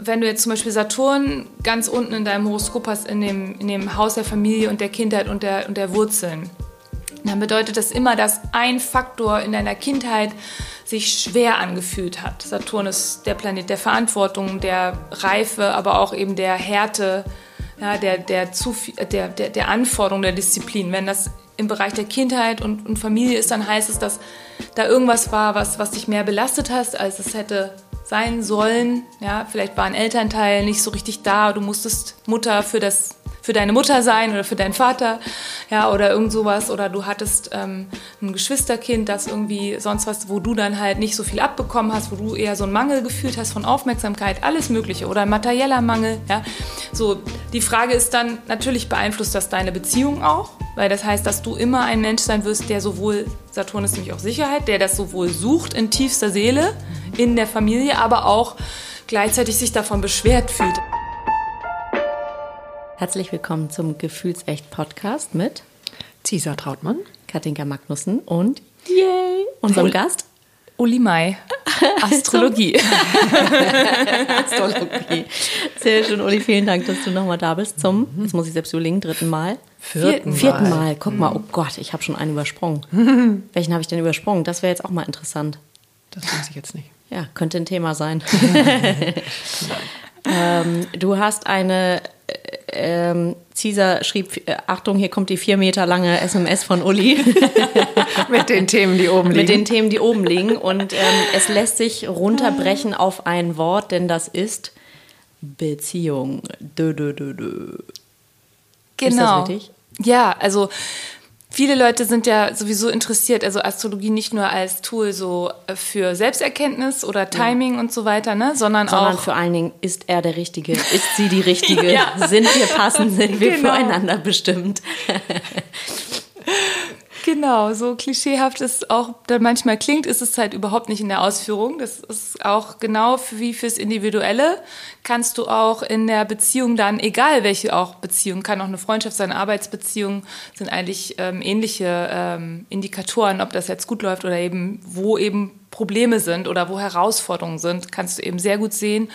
Wenn du jetzt zum Beispiel Saturn ganz unten in deinem Horoskop hast, in dem, in dem Haus der Familie und der Kindheit und der, und der Wurzeln, dann bedeutet das immer, dass ein Faktor in deiner Kindheit sich schwer angefühlt hat. Saturn ist der Planet der Verantwortung, der Reife, aber auch eben der Härte, ja, der, der, der, der, der Anforderung, der Disziplin. Wenn das im Bereich der Kindheit und, und Familie ist, dann heißt es, dass da irgendwas war, was, was dich mehr belastet hast, als es hätte sein sollen. Ja, vielleicht war ein Elternteil nicht so richtig da, du musstest Mutter für das für deine Mutter sein oder für deinen Vater, ja, oder irgend sowas. Oder du hattest ähm, ein Geschwisterkind, das irgendwie sonst was, wo du dann halt nicht so viel abbekommen hast, wo du eher so einen Mangel gefühlt hast von Aufmerksamkeit, alles Mögliche. Oder ein materieller Mangel, ja. So, die Frage ist dann, natürlich beeinflusst das deine Beziehung auch, weil das heißt, dass du immer ein Mensch sein wirst, der sowohl, Saturn ist nämlich auch Sicherheit, der das sowohl sucht in tiefster Seele, in der Familie, aber auch gleichzeitig sich davon beschwert fühlt. Herzlich willkommen zum Gefühlsecht Podcast mit Cesar Trautmann, Katinka Magnussen und Yay. unserem Gast Uli Mai. Astrologie. Astrologie. Sehr schön, Uli. Vielen Dank, dass du nochmal da bist zum, jetzt muss ich selbst überlegen, dritten Mal. Vierten, Vierten Mal. Mal. Guck mal, oh Gott, ich habe schon einen übersprungen. Welchen habe ich denn übersprungen? Das wäre jetzt auch mal interessant. Das weiß ich jetzt nicht. Ja, könnte ein Thema sein. ähm, du hast eine ähm, Caesar schrieb, äh, Achtung, hier kommt die vier Meter lange SMS von Uli. Mit den Themen, die oben liegen. Mit den Themen, die oben liegen. Und ähm, es lässt sich runterbrechen auf ein Wort, denn das ist Beziehung. Dö, dö, dö, dö. Genau. Ist das genau. richtig? Ja, also Viele Leute sind ja sowieso interessiert, also Astrologie nicht nur als Tool so äh, für Selbsterkenntnis oder Timing ja. und so weiter, ne, sondern, sondern auch vor allen Dingen ist er der Richtige, ist sie die Richtige, ja. sind wir passend, sind wir genau. füreinander bestimmt. Genau, so klischeehaft es auch dann manchmal klingt, ist es halt überhaupt nicht in der Ausführung. Das ist auch genau wie fürs Individuelle. Kannst du auch in der Beziehung dann, egal welche auch Beziehung, kann auch eine Freundschaft sein, Arbeitsbeziehung, sind eigentlich ähm, ähnliche ähm, Indikatoren, ob das jetzt gut läuft oder eben, wo eben Probleme sind oder wo Herausforderungen sind, kannst du eben sehr gut sehen.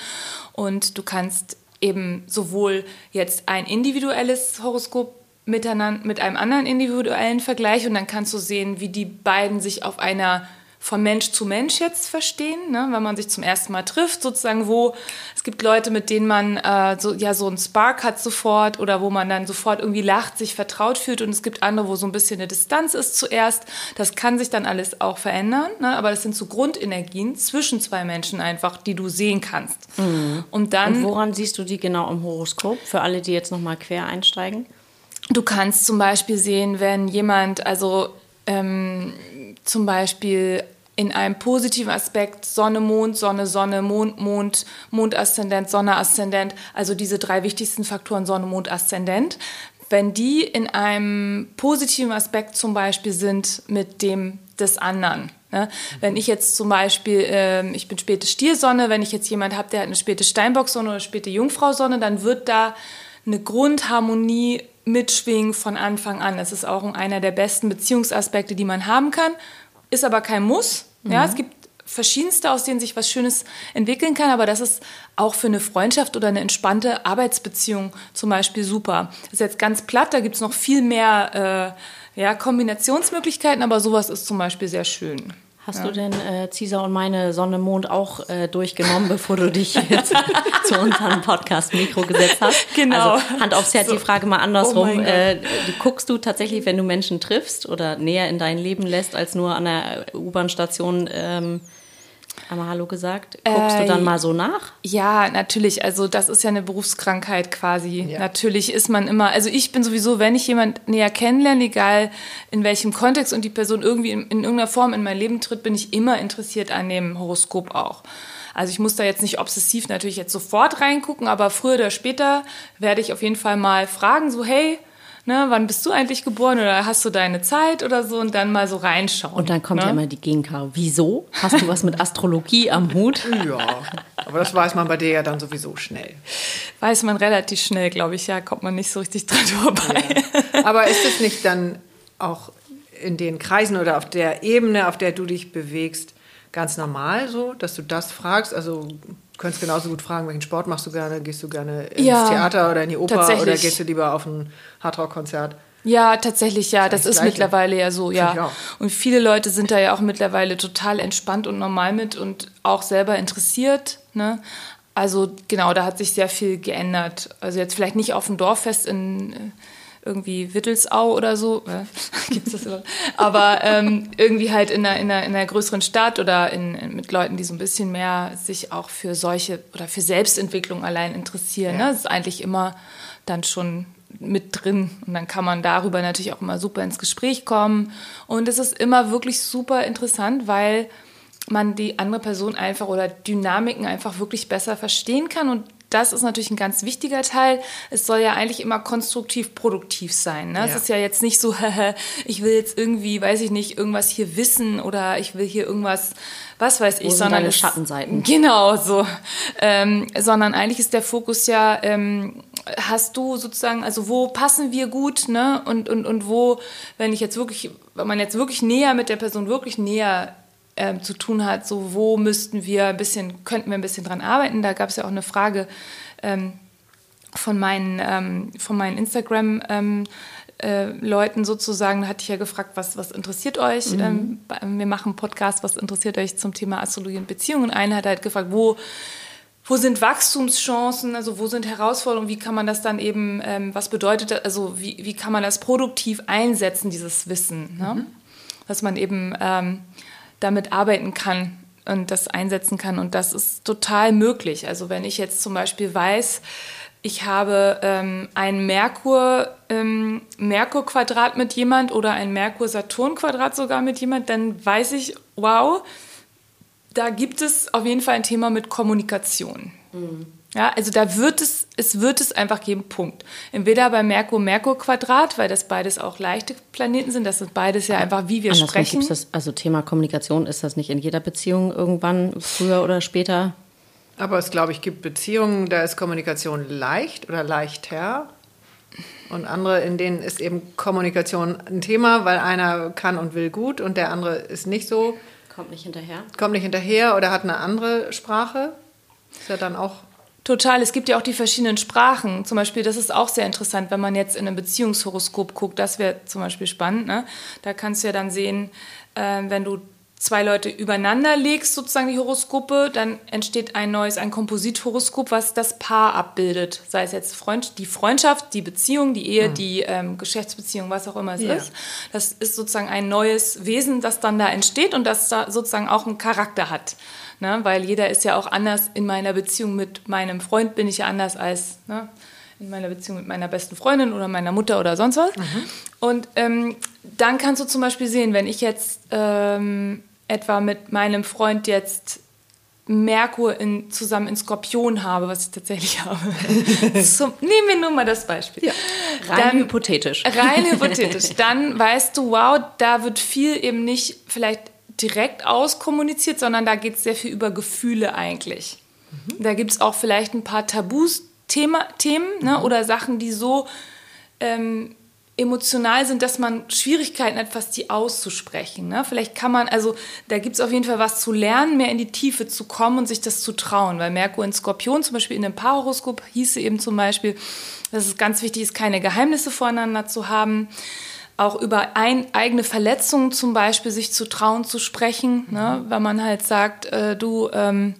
Und du kannst eben sowohl jetzt ein individuelles Horoskop miteinander, mit einem anderen individuellen Vergleich und dann kannst du sehen, wie die beiden sich auf einer von Mensch zu Mensch jetzt verstehen, ne? wenn man sich zum ersten Mal trifft, sozusagen, wo es gibt Leute, mit denen man äh, so, ja so einen Spark hat sofort oder wo man dann sofort irgendwie lacht, sich vertraut fühlt und es gibt andere, wo so ein bisschen eine Distanz ist zuerst. Das kann sich dann alles auch verändern, ne? aber das sind so Grundenergien zwischen zwei Menschen einfach, die du sehen kannst. Mhm. Und dann. Und woran siehst du die genau im Horoskop? Für alle, die jetzt nochmal quer einsteigen? Du kannst zum Beispiel sehen, wenn jemand, also ähm, zum Beispiel in einem positiven Aspekt Sonne, Mond, Sonne, Sonne, Mond, Mond, Mondaszendent, Sonne, Aszendent, also diese drei wichtigsten Faktoren Sonne, Mond, Aszendent, wenn die in einem positiven Aspekt zum Beispiel sind mit dem des anderen. Ne? Wenn ich jetzt zum Beispiel, äh, ich bin späte Stiersonne, wenn ich jetzt jemand habe, der hat eine späte Steinbocksonne oder späte Jungfrausonne, dann wird da eine Grundharmonie mitschwingen von Anfang an. Das ist auch einer der besten Beziehungsaspekte, die man haben kann. Ist aber kein Muss. Mhm. Ja, es gibt verschiedenste, aus denen sich was Schönes entwickeln kann, aber das ist auch für eine Freundschaft oder eine entspannte Arbeitsbeziehung zum Beispiel super. Das ist jetzt ganz platt, da gibt es noch viel mehr äh, ja, Kombinationsmöglichkeiten, aber sowas ist zum Beispiel sehr schön. Hast ja. du denn äh, Cesar und meine Sonne Mond auch äh, durchgenommen, bevor du dich jetzt zu unserem Podcast-Mikro gesetzt hast? Genau. Also Hand aufs Herz, so. die Frage mal andersrum. Oh äh, guckst du tatsächlich, wenn du Menschen triffst oder näher in dein Leben lässt, als nur an der U-Bahn-Station ähm, Einmal Hallo gesagt. Guckst äh, du dann mal so nach? Ja, natürlich. Also das ist ja eine Berufskrankheit quasi. Ja. Natürlich ist man immer, also ich bin sowieso, wenn ich jemand näher kennenlerne, egal in welchem Kontext und die Person irgendwie in, in irgendeiner Form in mein Leben tritt, bin ich immer interessiert an dem Horoskop auch. Also ich muss da jetzt nicht obsessiv natürlich jetzt sofort reingucken, aber früher oder später werde ich auf jeden Fall mal fragen, so hey, ne, wann bist du eigentlich geboren oder hast du deine Zeit oder so und dann mal so reinschauen. Und dann kommt ne? ja immer die Gegenkarte. Wieso? Hast du was mit Astrologie am Hut? Ja, aber das weiß man bei dir ja dann sowieso schnell. Weiß man relativ schnell, glaube ich, ja, kommt man nicht so richtig dran vorbei. Ja. Aber ist es nicht dann auch in den Kreisen oder auf der Ebene, auf der du dich bewegst, ganz normal so, dass du das fragst? Also könntest genauso gut fragen, welchen Sport machst du gerne? Gehst du gerne ins ja, Theater oder in die Oper oder gehst du lieber auf ein Hardrock-Konzert? Ja, tatsächlich, ja. Das, das ist Gleiche. mittlerweile ja so, ja. Und viele Leute sind da ja auch mittlerweile total entspannt und normal mit und auch selber interessiert. Ne? Also genau, da hat sich sehr viel geändert. Also jetzt vielleicht nicht auf dem Dorffest in äh, irgendwie Wittelsau oder so, äh, gibt's das überhaupt? aber ähm, irgendwie halt in einer, in, einer, in einer größeren Stadt oder in, in, mit Leuten, die so ein bisschen mehr sich auch für solche oder für Selbstentwicklung allein interessieren. Ja. Ne? Das ist eigentlich immer dann schon mit drin und dann kann man darüber natürlich auch immer super ins Gespräch kommen und es ist immer wirklich super interessant, weil man die andere Person einfach oder Dynamiken einfach wirklich besser verstehen kann und das ist natürlich ein ganz wichtiger Teil. Es soll ja eigentlich immer konstruktiv produktiv sein. Ne? Ja. Es ist ja jetzt nicht so, ich will jetzt irgendwie, weiß ich nicht, irgendwas hier wissen oder ich will hier irgendwas, was weiß ich, Wo sondern deine Schattenseiten. Genau so, ähm, sondern eigentlich ist der Fokus ja, ähm, hast du sozusagen, also wo passen wir gut, ne? Und und und wo, wenn ich jetzt wirklich, wenn man jetzt wirklich näher mit der Person wirklich näher ähm, zu tun hat, so wo müssten wir ein bisschen, könnten wir ein bisschen dran arbeiten. Da gab es ja auch eine Frage ähm, von meinen, ähm, von meinen Instagram- ähm, äh, Leuten sozusagen, da hatte ich ja gefragt, was, was interessiert euch? Mhm. Ähm, wir machen einen Podcast, was interessiert euch zum Thema Astrologie und Beziehungen? Einer hat halt gefragt, wo, wo sind Wachstumschancen, also wo sind Herausforderungen, wie kann man das dann eben, ähm, was bedeutet das, also wie, wie kann man das produktiv einsetzen, dieses Wissen? Ne? Mhm. Dass man eben ähm, damit arbeiten kann und das einsetzen kann. Und das ist total möglich. Also wenn ich jetzt zum Beispiel weiß, ich habe ähm, ein Merkur, ähm, Merkur-Quadrat mit jemand oder ein Merkur-Saturn-Quadrat sogar mit jemand, dann weiß ich, wow, da gibt es auf jeden Fall ein Thema mit Kommunikation. Mhm. Ja, also da wird es, es wird es einfach geben, Punkt. Entweder bei Merkur, Merkur Quadrat, weil das beides auch leichte Planeten sind, das sind beides ja einfach, wie wir Andersrum sprechen. Das, also Thema Kommunikation, ist das nicht in jeder Beziehung irgendwann, früher oder später? Aber es, glaube ich, gibt Beziehungen, da ist Kommunikation leicht oder leichter. Und andere, in denen ist eben Kommunikation ein Thema, weil einer kann und will gut und der andere ist nicht so. Kommt nicht hinterher. Kommt nicht hinterher oder hat eine andere Sprache. Ist ja dann auch Total. Es gibt ja auch die verschiedenen Sprachen. Zum Beispiel, das ist auch sehr interessant, wenn man jetzt in einem Beziehungshoroskop guckt. Das wäre zum Beispiel spannend. Ne? Da kannst du ja dann sehen, äh, wenn du zwei Leute übereinander legst, sozusagen die Horoskope, dann entsteht ein neues, ein Komposithoroskop, was das Paar abbildet. Sei es jetzt Freund, die Freundschaft, die Beziehung, die Ehe, mhm. die ähm, Geschäftsbeziehung, was auch immer es ja. ist. Das ist sozusagen ein neues Wesen, das dann da entsteht und das da sozusagen auch einen Charakter hat. Ne? Weil jeder ist ja auch anders. In meiner Beziehung mit meinem Freund bin ich ja anders als ne? in meiner Beziehung mit meiner besten Freundin oder meiner Mutter oder sonst was. Mhm. Und ähm, dann kannst du zum Beispiel sehen, wenn ich jetzt ähm, etwa mit meinem Freund jetzt Merkur in, zusammen in Skorpion habe, was ich tatsächlich habe. so, nehmen wir nur mal das Beispiel. Ja. Rein dann, hypothetisch. Rein hypothetisch. Dann weißt du, wow, da wird viel eben nicht vielleicht direkt auskommuniziert, sondern da geht es sehr viel über Gefühle eigentlich. Mhm. Da gibt es auch vielleicht ein paar Tabus, Thema, Themen ne, mhm. oder Sachen, die so ähm, emotional sind, dass man Schwierigkeiten hat, fast die auszusprechen. Ne? Vielleicht kann man, also da gibt es auf jeden Fall was zu lernen, mehr in die Tiefe zu kommen und sich das zu trauen. Weil Merkur in Skorpion zum Beispiel in einem Paarhoroskop hieße eben zum Beispiel, dass es ganz wichtig ist, keine Geheimnisse voreinander zu haben auch über ein, eigene Verletzungen zum Beispiel sich zu trauen zu sprechen, ne? wenn man halt sagt, äh, du, ähm,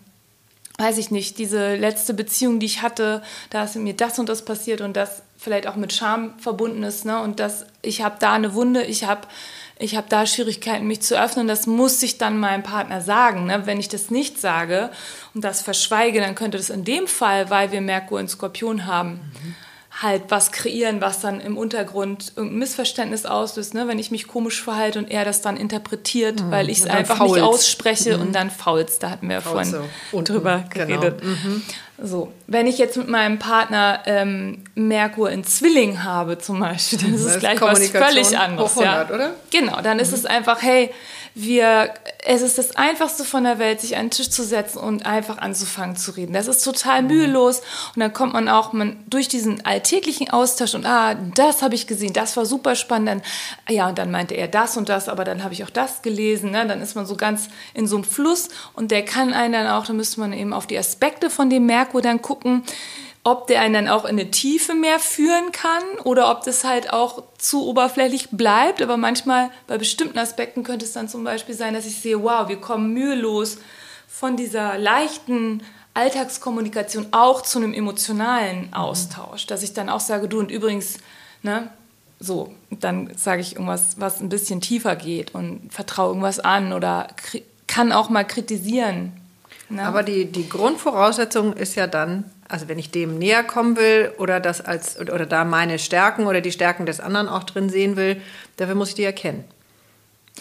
weiß ich nicht, diese letzte Beziehung, die ich hatte, da ist mir das und das passiert und das vielleicht auch mit Scham verbunden ist, ne? und das, ich habe da eine Wunde, ich habe ich habe da Schwierigkeiten, mich zu öffnen. Das muss ich dann meinem Partner sagen. Ne? Wenn ich das nicht sage und das verschweige, dann könnte das in dem Fall, weil wir Merkur in Skorpion haben, mhm halt was kreieren, was dann im Untergrund irgendein Missverständnis auslöst, ne? wenn ich mich komisch verhalte und er das dann interpretiert, mhm. weil ich es einfach faulst. nicht ausspreche mhm. und dann faulst. Da hatten wir ja vorhin so. drüber genau. geredet. Mhm. So, wenn ich jetzt mit meinem Partner ähm, Merkur in Zwilling habe zum Beispiel, dann ist es gleich was völlig anderes. 100, ja. oder? Genau, dann ist mhm. es einfach, hey, wir, es ist das Einfachste von der Welt, sich an den Tisch zu setzen und einfach anzufangen zu reden. Das ist total mühelos und dann kommt man auch man, durch diesen alltäglichen Austausch und ah, das habe ich gesehen, das war super spannend. Dann, ja, und dann meinte er das und das, aber dann habe ich auch das gelesen. Ne? Dann ist man so ganz in so einem Fluss und der kann einen dann auch, da müsste man eben auf die Aspekte von dem Merkur dann gucken ob der einen dann auch in eine Tiefe mehr führen kann oder ob das halt auch zu oberflächlich bleibt. Aber manchmal bei bestimmten Aspekten könnte es dann zum Beispiel sein, dass ich sehe, wow, wir kommen mühelos von dieser leichten Alltagskommunikation auch zu einem emotionalen mhm. Austausch. Dass ich dann auch sage, du und übrigens, ne, so, dann sage ich irgendwas, was ein bisschen tiefer geht und vertraue irgendwas an oder kann auch mal kritisieren. Ne? Aber die, die Grundvoraussetzung ist ja dann, also wenn ich dem näher kommen will oder das als oder da meine Stärken oder die Stärken des anderen auch drin sehen will, dafür muss ich die erkennen.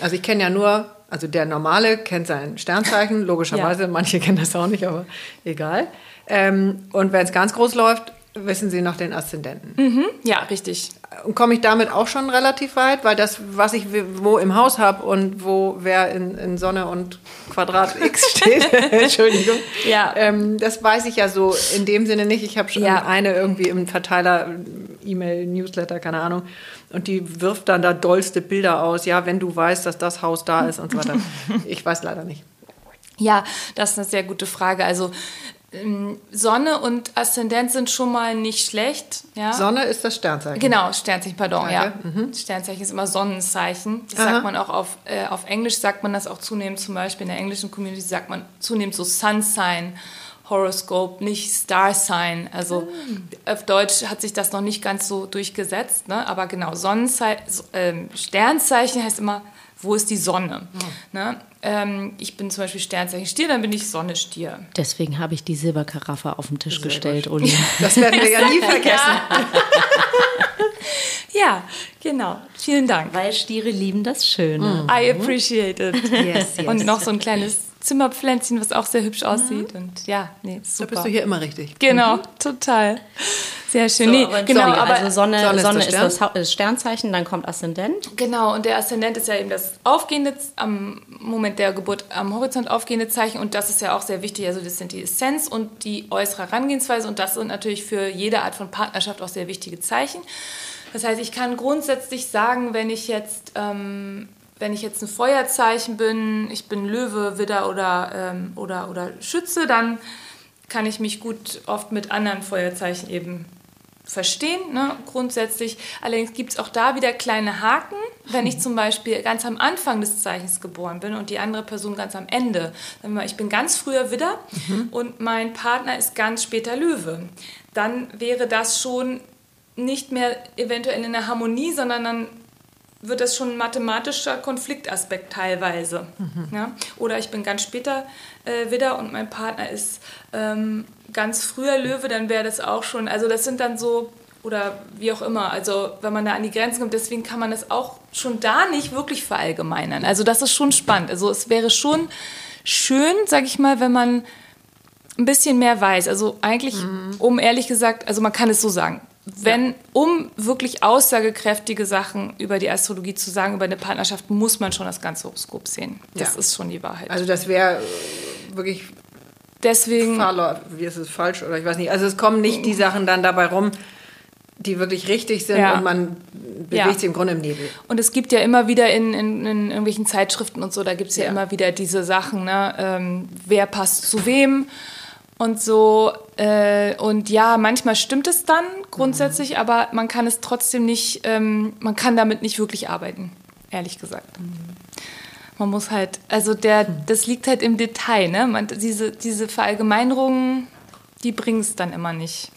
Also ich kenne ja nur, also der Normale kennt sein Sternzeichen, logischerweise, ja. manche kennen das auch nicht, aber egal. Ähm, und wenn es ganz groß läuft, wissen Sie noch den Aszendenten. Mhm, ja, richtig. Und komme ich damit auch schon relativ weit, weil das, was ich wo im Haus habe und wo wer in, in, Sonne und Quadrat X steht, Entschuldigung, ja. Ähm, das weiß ich ja so in dem Sinne nicht. Ich habe schon ja. eine irgendwie im Verteiler, E-Mail, Newsletter, keine Ahnung, und die wirft dann da dollste Bilder aus. Ja, wenn du weißt, dass das Haus da ist und so weiter. Ich weiß leider nicht. Ja, das ist eine sehr gute Frage. Also Sonne und Aszendent sind schon mal nicht schlecht. Ja? Sonne ist das Sternzeichen. Genau, Sternzeichen, pardon, Danke. ja. Mhm. Sternzeichen ist immer Sonnenzeichen. Das Aha. sagt man auch auf, äh, auf Englisch, sagt man das auch zunehmend, zum Beispiel in der englischen Community sagt man zunehmend so Sun Sign. Horoscope, nicht Star Sign. Also mhm. auf Deutsch hat sich das noch nicht ganz so durchgesetzt, ne? aber genau, Sonnenzeichen, äh, Sternzeichen heißt immer, wo ist die Sonne? Mhm. Ne? Ähm, ich bin zum Beispiel Sternzeichen Stier, dann bin ich Sonne Stier. Deswegen habe ich die Silberkaraffe auf den Tisch Sehr gestellt, Uli. Das werden wir ja nie vergessen. ja, genau. Vielen Dank. Weil Stiere lieben das Schöne. Mhm. I appreciate it. Yes, yes. Und noch so ein kleines Zimmerpflänzchen, was auch sehr hübsch aussieht. Mhm. Und ja, nee, super. Da bist du hier immer richtig. Genau, mhm. total. Sehr schön. So, nee, aber genau, sorry, aber also Sonne, Sonne, Sonne ist, das, Stern? das, Sternzeichen, dann kommt Aszendent. Genau, und der Aszendent ist ja eben das aufgehende, am Moment der Geburt am Horizont aufgehende Zeichen. Und das ist ja auch sehr wichtig. Also, das sind die Essenz und die äußere Herangehensweise. Und das sind natürlich für jede Art von Partnerschaft auch sehr wichtige Zeichen. Das heißt, ich kann grundsätzlich sagen, wenn ich jetzt ähm, wenn ich jetzt ein Feuerzeichen bin, ich bin Löwe, Widder oder, ähm, oder, oder Schütze, dann kann ich mich gut oft mit anderen Feuerzeichen eben verstehen, ne, grundsätzlich. Allerdings gibt es auch da wieder kleine Haken, wenn ich zum Beispiel ganz am Anfang des Zeichens geboren bin und die andere Person ganz am Ende. Ich bin ganz früher Widder mhm. und mein Partner ist ganz später Löwe. Dann wäre das schon nicht mehr eventuell in der Harmonie, sondern dann wird das schon ein mathematischer Konfliktaspekt teilweise. Mhm. Ja? Oder ich bin ganz später äh, Widder und mein Partner ist ähm, ganz früher Löwe, dann wäre das auch schon, also das sind dann so, oder wie auch immer, also wenn man da an die Grenzen kommt, deswegen kann man das auch schon da nicht wirklich verallgemeinern. Also das ist schon spannend. Also es wäre schon schön, sag ich mal, wenn man ein bisschen mehr weiß. Also eigentlich, mhm. um ehrlich gesagt, also man kann es so sagen, wenn, um wirklich aussagekräftige Sachen über die Astrologie zu sagen, über eine Partnerschaft, muss man schon das ganze Horoskop sehen. Das ja. ist schon die Wahrheit. Also das wäre äh, wirklich deswegen wie ist es falsch oder ich weiß nicht. Also es kommen nicht die Sachen dann dabei rum, die wirklich richtig sind ja. und man bewegt ja. sich im Grunde im Nebel. Und es gibt ja immer wieder in, in, in irgendwelchen Zeitschriften und so, da gibt es ja, ja, immer wieder diese Sachen, ne? Ähm, wer passt zu wem und so. Äh, und ja, manchmal stimmt es dann grundsätzlich, mhm. aber man kann es trotzdem nicht, ähm, man kann damit nicht wirklich arbeiten, ehrlich gesagt. Mhm. Man muss halt, also der, mhm. das liegt halt im Detail, ne? Man, diese, diese Verallgemeinerungen, die bringen es dann immer nicht.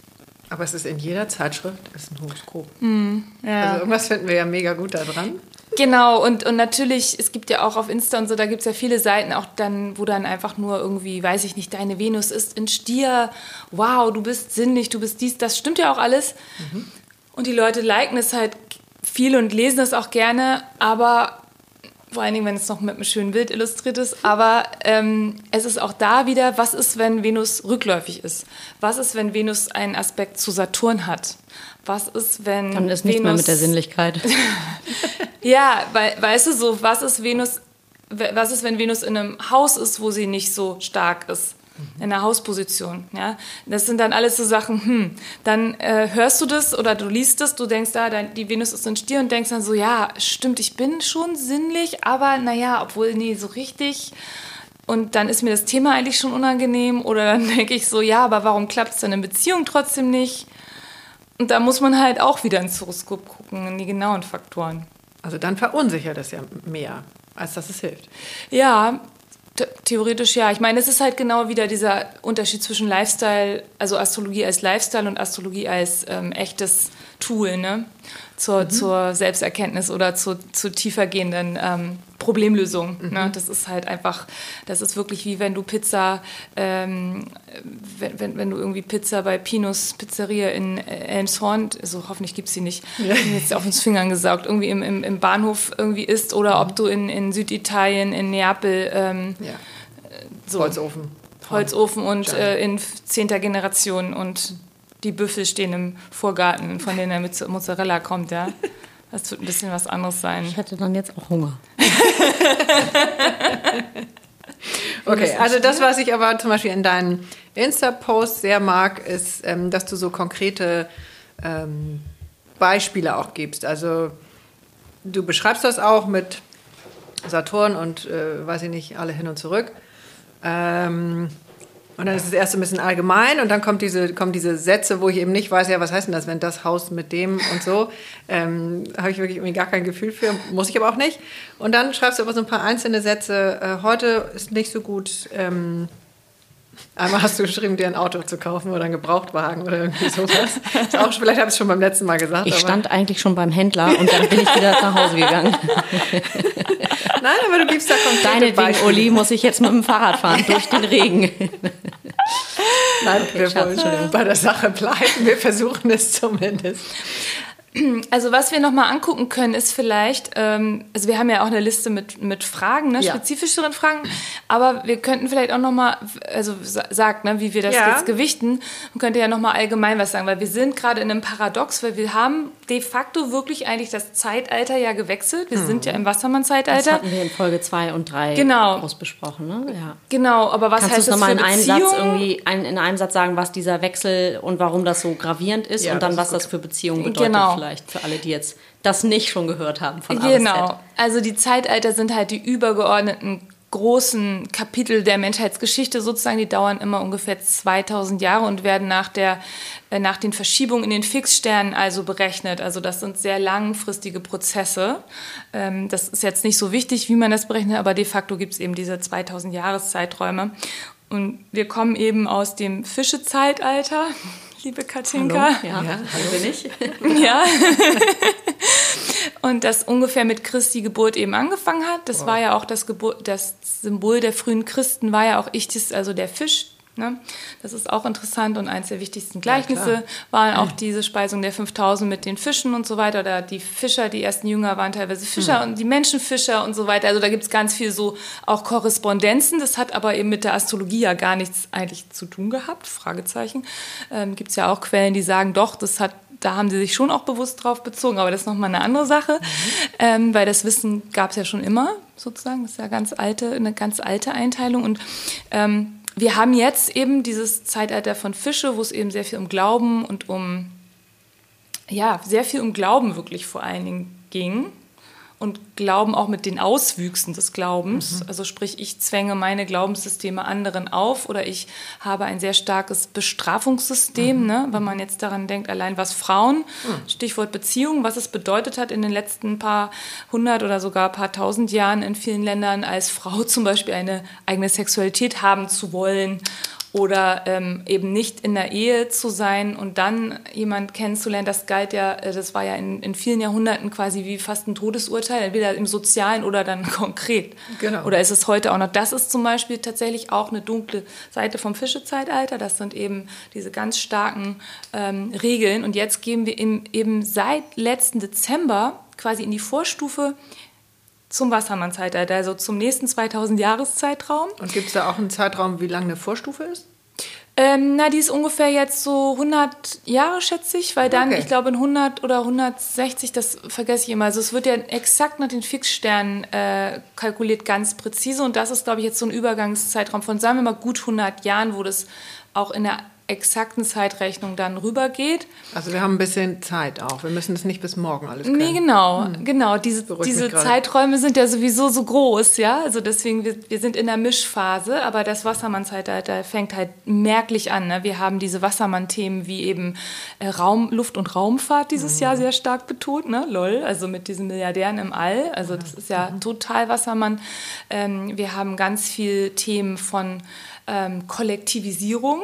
Aber es ist in jeder Zeitschrift ist ein Horoskop. Mm, ja. Also irgendwas finden wir ja mega gut da dran. Genau, und, und natürlich, es gibt ja auch auf Insta und so, da gibt es ja viele Seiten, auch dann, wo dann einfach nur irgendwie, weiß ich nicht, deine Venus ist in Stier, wow, du bist sinnlich, du bist dies, das stimmt ja auch alles. Mhm. Und die Leute liken es halt viel und lesen es auch gerne, aber vor allen Dingen, wenn es noch mit einem schönen Bild illustriert ist. Aber ähm, es ist auch da wieder, was ist, wenn Venus rückläufig ist? Was ist, wenn Venus einen Aspekt zu Saturn hat? Was ist, wenn. Dann ist nicht Venus, mehr mit der Sinnlichkeit. ja, weil, weißt du so, was ist Venus was ist, wenn Venus in einem Haus ist, wo sie nicht so stark ist? in der Hausposition. Ja? Das sind dann alles so Sachen, hm, dann äh, hörst du das oder du liest es, du denkst, da, ah, die Venus ist in Stier und denkst dann so, ja, stimmt, ich bin schon sinnlich, aber naja, obwohl, nee, so richtig. Und dann ist mir das Thema eigentlich schon unangenehm oder dann denke ich so, ja, aber warum klappt es dann in Beziehung trotzdem nicht? Und da muss man halt auch wieder ins Horoskop gucken, in die genauen Faktoren. Also dann verunsichert es ja mehr, als dass es hilft. Ja, Theoretisch ja. Ich meine, es ist halt genau wieder dieser Unterschied zwischen Lifestyle, also Astrologie als Lifestyle und Astrologie als ähm, echtes Tool, ne? Zur, mhm. zur Selbsterkenntnis oder zu, zu tiefergehenden ähm, Problemlösungen. Ne? Mhm. Ne? Das ist halt einfach, das ist wirklich wie wenn du Pizza, ähm, wenn, wenn, wenn, du irgendwie Pizza bei Pinos Pizzeria in Elmshorn, also hoffentlich gibt es sie nicht, ja. jetzt auf uns Fingern gesaugt, irgendwie im, im, im, Bahnhof irgendwie isst oder mhm. ob du in, in Süditalien, in Neapel ähm, ja. so, Holzofen. Holzofen und äh, in zehnter Generation und die Büffel stehen im Vorgarten, von denen der Mozzarella kommt, ja. Das wird ein bisschen was anderes sein. Ich hätte dann jetzt auch Hunger. okay, also das, was ich aber zum Beispiel in deinen Insta-Posts sehr mag, ist, ähm, dass du so konkrete ähm, Beispiele auch gibst. Also du beschreibst das auch mit Saturn und, äh, weiß ich nicht, alle hin und zurück. Ähm, und dann ist es erst ein bisschen allgemein und dann kommt diese, kommen diese Sätze, wo ich eben nicht weiß, ja, was heißt denn das, wenn das Haus mit dem und so. Ähm, Habe ich wirklich irgendwie gar kein Gefühl für, muss ich aber auch nicht. Und dann schreibst du aber so ein paar einzelne Sätze. Äh, heute ist nicht so gut. Ähm, Einmal hast du geschrieben, dir ein Auto zu kaufen oder einen Gebrauchtwagen oder irgendwie sowas. Auch, vielleicht habe ich es schon beim letzten Mal gesagt. Ich stand eigentlich schon beim Händler und dann bin ich wieder nach Hause gegangen. Nein, aber du gibst da konkrete Deinetwegen, Beispiele. Uli, muss ich jetzt mit dem Fahrrad fahren durch den Regen. Nein, okay, wir wollen bei der Sache bleiben. Wir versuchen es zumindest. Also was wir nochmal angucken können, ist vielleicht, ähm, also wir haben ja auch eine Liste mit, mit Fragen, ne, ja. spezifischeren Fragen, aber wir könnten vielleicht auch nochmal, also sagt, ne, wie wir das ja. jetzt gewichten, man könnte ja nochmal allgemein was sagen, weil wir sind gerade in einem Paradox, weil wir haben de facto wirklich eigentlich das Zeitalter ja gewechselt. Wir hm. sind ja im Wassermann-Zeitalter. Das hatten wir in Folge 2 und 3 genau. ausbesprochen, ne? Ja. Genau, aber was Kannst heißt das nochmal in einem Satz irgendwie, ein, in einem Satz sagen, was dieser Wechsel und warum das so gravierend ist und dann, was das für Beziehungen bedeutet? Genau vielleicht für alle, die jetzt das nicht schon gehört haben von A Genau. Also die Zeitalter sind halt die übergeordneten großen Kapitel der Menschheitsgeschichte sozusagen, die dauern immer ungefähr 2000 Jahre und werden nach, der, äh, nach den Verschiebungen in den Fixsternen also berechnet. Also das sind sehr langfristige Prozesse. Ähm, das ist jetzt nicht so wichtig, wie man das berechnet, aber de facto gibt es eben diese 2000 Jahreszeiträume. Und wir kommen eben aus dem Fischezeitalter liebe Katinka. Hallo, ja, ja hallo bin ich. ja. Und das ungefähr mit Christi Geburt eben angefangen hat. Das wow. war ja auch das, Gebur das Symbol der frühen Christen, war ja auch Ichthys, also der Fisch, Ne? Das ist auch interessant und eines der wichtigsten Gleichnisse ja, waren auch diese Speisung der 5000 mit den Fischen und so weiter. Oder die Fischer, die ersten Jünger waren teilweise Fischer mhm. und die Menschenfischer und so weiter. Also da gibt es ganz viel so auch Korrespondenzen. Das hat aber eben mit der Astrologie ja gar nichts eigentlich zu tun gehabt. Fragezeichen. Ähm, gibt es ja auch Quellen, die sagen, doch, das hat da haben sie sich schon auch bewusst drauf bezogen, aber das ist nochmal eine andere Sache, mhm. ähm, weil das Wissen gab es ja schon immer, sozusagen. Das ist ja ganz alte, eine ganz alte Einteilung. Und ähm, wir haben jetzt eben dieses Zeitalter von Fische, wo es eben sehr viel um Glauben und um, ja, sehr viel um Glauben wirklich vor allen Dingen ging und Glauben auch mit den Auswüchsen des Glaubens. Mhm. Also sprich, ich zwänge meine Glaubenssysteme anderen auf oder ich habe ein sehr starkes Bestrafungssystem, mhm. ne? wenn man jetzt daran denkt, allein was Frauen, mhm. Stichwort Beziehung, was es bedeutet hat in den letzten paar hundert oder sogar paar tausend Jahren in vielen Ländern als Frau zum Beispiel eine eigene Sexualität haben zu wollen oder ähm, eben nicht in der Ehe zu sein und dann jemand kennenzulernen, das galt ja, äh, das war ja in, in vielen Jahrhunderten quasi wie fast ein Todesurteil, entweder im Sozialen oder dann konkret. Genau. Oder ist es heute auch noch? Das ist zum Beispiel tatsächlich auch eine dunkle Seite vom Fischezeitalter. Das sind eben diese ganz starken ähm, Regeln. Und jetzt gehen wir im, eben seit letzten Dezember quasi in die Vorstufe zum Wassermann-Zeitalter, also zum nächsten 2000-Jahres-Zeitraum. Und gibt es da auch einen Zeitraum, wie lange eine Vorstufe ist? Ähm, na, die ist ungefähr jetzt so 100 Jahre, schätze ich, weil dann, okay. ich glaube, in 100 oder 160, das vergesse ich immer. Also es wird ja exakt nach den Fixsternen äh, kalkuliert, ganz präzise. Und das ist, glaube ich, jetzt so ein Übergangszeitraum von, sagen wir mal, gut 100 Jahren, wo das auch in der exakten Zeitrechnung dann rübergeht. Also wir haben ein bisschen Zeit auch. Wir müssen das nicht bis morgen alles können. Nee, genau, hm. genau. Diese, diese Zeiträume sind ja sowieso so groß, ja. Also deswegen, wir, wir sind in der Mischphase, aber das Wassermann-Zeitalter fängt halt merklich an. Ne? Wir haben diese Wassermann-Themen wie eben äh, Raum, Luft- und Raumfahrt dieses mhm. Jahr sehr stark betont, ne? LOL, also mit diesen Milliardären im All. Also das ist ja mhm. total Wassermann. Ähm, wir haben ganz viel Themen von ähm, Kollektivisierung,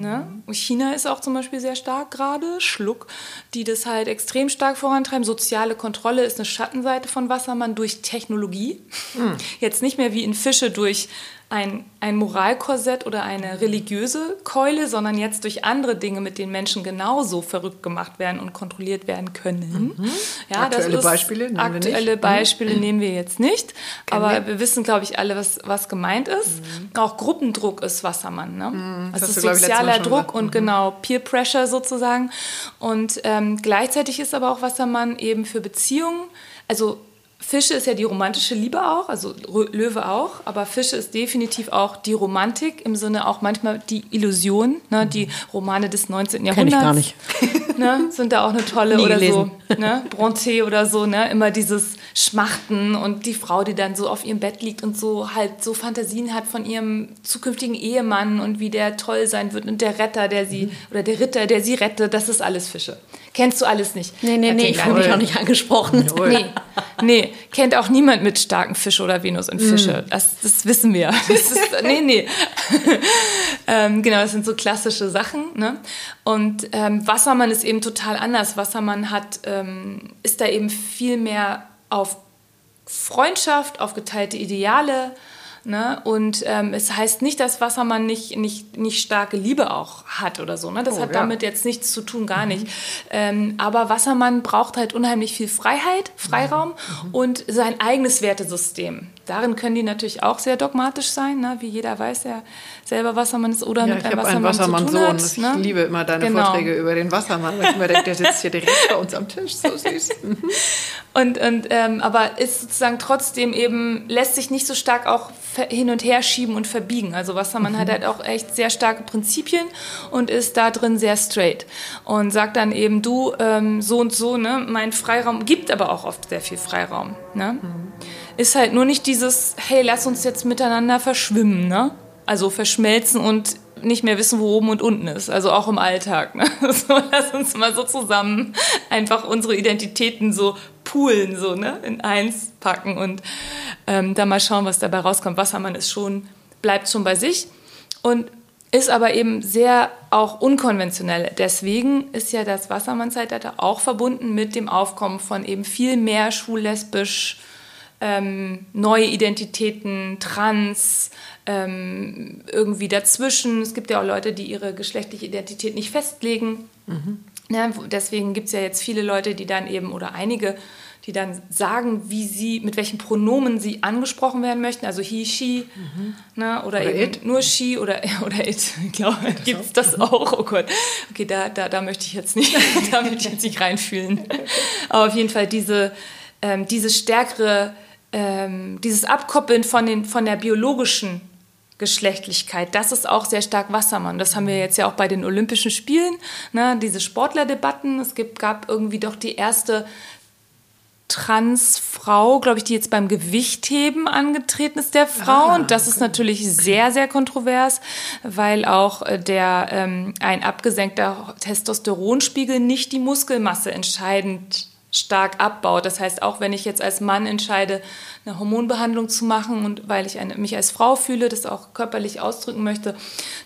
Ne? China ist auch zum Beispiel sehr stark gerade, Schluck, die das halt extrem stark vorantreiben. Soziale Kontrolle ist eine Schattenseite von Wassermann durch Technologie. Mhm. Jetzt nicht mehr wie in Fische durch ein, ein Moralkorsett oder eine religiöse Keule, sondern jetzt durch andere Dinge, mit denen Menschen genauso verrückt gemacht werden und kontrolliert werden können. Mhm. Ja, aktuelle Beispiele nehmen aktuelle wir nicht. Beispiele mhm. nehmen wir jetzt nicht, Kennen aber wir, wir wissen, glaube ich, alle, was, was gemeint ist. Mhm. Auch Gruppendruck ist Wassermann. Ne? Mhm. Also sozialer Druck und mhm. genau Peer Pressure sozusagen. Und ähm, gleichzeitig ist aber auch Wassermann eben für Beziehungen, also Fische ist ja die romantische Liebe auch, also Löwe auch, aber Fische ist definitiv auch die Romantik, im Sinne auch manchmal die Illusion, ne, die Romane des 19. Jahrhunderts. Kenn ich gar nicht. Ne, sind da auch eine tolle oder so, ne, Bronte oder so, ne, immer dieses Schmachten und die Frau, die dann so auf ihrem Bett liegt und so halt so Fantasien hat von ihrem zukünftigen Ehemann und wie der toll sein wird und der Retter, der sie, mhm. oder der Ritter, der sie rettet, das ist alles Fische. Kennst du alles nicht? Nee, nee, nee, ich fühle mich auch nicht angesprochen. Nee, nee, kennt auch niemand mit starken Fisch oder Venus und Fische. Mm. Das, das wissen wir. Das ist, nee, nee. ähm, genau, das sind so klassische Sachen. Ne? Und ähm, Wassermann ist eben total anders. Wassermann hat, ähm, ist da eben viel mehr auf Freundschaft, auf geteilte Ideale, Ne? Und ähm, es heißt nicht, dass Wassermann nicht, nicht, nicht starke Liebe auch hat oder so. Ne? Das oh, hat ja. damit jetzt nichts zu tun, gar mhm. nicht. Ähm, aber Wassermann braucht halt unheimlich viel Freiheit, Freiraum mhm. und sein eigenes Wertesystem. Darin können die natürlich auch sehr dogmatisch sein, ne? wie jeder weiß, der selber Wassermann ist oder ja, mit einem Wassermann, Wassermann zu tun hat. Ne? Ich liebe immer deine genau. Vorträge über den Wassermann, weil ich mir denke, der sitzt hier direkt bei uns am Tisch, so süß. Mhm. und, und ähm, aber ist sozusagen trotzdem eben, lässt sich nicht so stark auch hin und her schieben und verbiegen. Also Wassermann mhm. hat halt auch echt sehr starke Prinzipien und ist da drin sehr straight und sagt dann eben, du, ähm, so und so, ne, mein Freiraum gibt aber auch oft sehr viel Freiraum. Ne? Mhm. Ist halt nur nicht dieses, hey, lass uns jetzt miteinander verschwimmen, ne? Also verschmelzen und nicht mehr wissen, wo oben und unten ist. Also auch im Alltag. Ne? So, lass uns mal so zusammen einfach unsere Identitäten so poolen, so ne? in eins packen und ähm, da mal schauen, was dabei rauskommt. Wassermann ist schon, bleibt schon bei sich und ist aber eben sehr auch unkonventionell. Deswegen ist ja das Wassermann-Zeitalter auch verbunden mit dem Aufkommen von eben viel mehr schwul-lesbisch, ähm, neue Identitäten, trans, ähm, irgendwie dazwischen. Es gibt ja auch Leute, die ihre geschlechtliche Identität nicht festlegen. Mhm. Ja, deswegen gibt es ja jetzt viele Leute, die dann eben, oder einige, die dann sagen, wie sie, mit welchen Pronomen sie angesprochen werden möchten, also he, she, mhm. ne, oder, oder, eben it. nur she oder, oder it. Ich glaube, gibt es das auch. Oh Gott. Okay, da, da, da möchte ich jetzt nicht, da möchte ich jetzt nicht reinfühlen. Aber auf jeden Fall diese, ähm, diese stärkere, ähm, dieses Abkoppeln von, den, von der biologischen Geschlechtlichkeit. Das ist auch sehr stark Wassermann. Das haben wir jetzt ja auch bei den Olympischen Spielen, ne, diese Sportlerdebatten. Es gibt, gab irgendwie doch die erste Transfrau, glaube ich, die jetzt beim Gewichtheben angetreten ist, der Frau. Ah, und das okay. ist natürlich sehr, sehr kontrovers, weil auch äh, der ähm, ein abgesenkter Testosteronspiegel nicht die Muskelmasse entscheidend stark abbaut. Das heißt, auch wenn ich jetzt als Mann entscheide, eine Hormonbehandlung zu machen und weil ich eine, mich als Frau fühle, das auch körperlich ausdrücken möchte,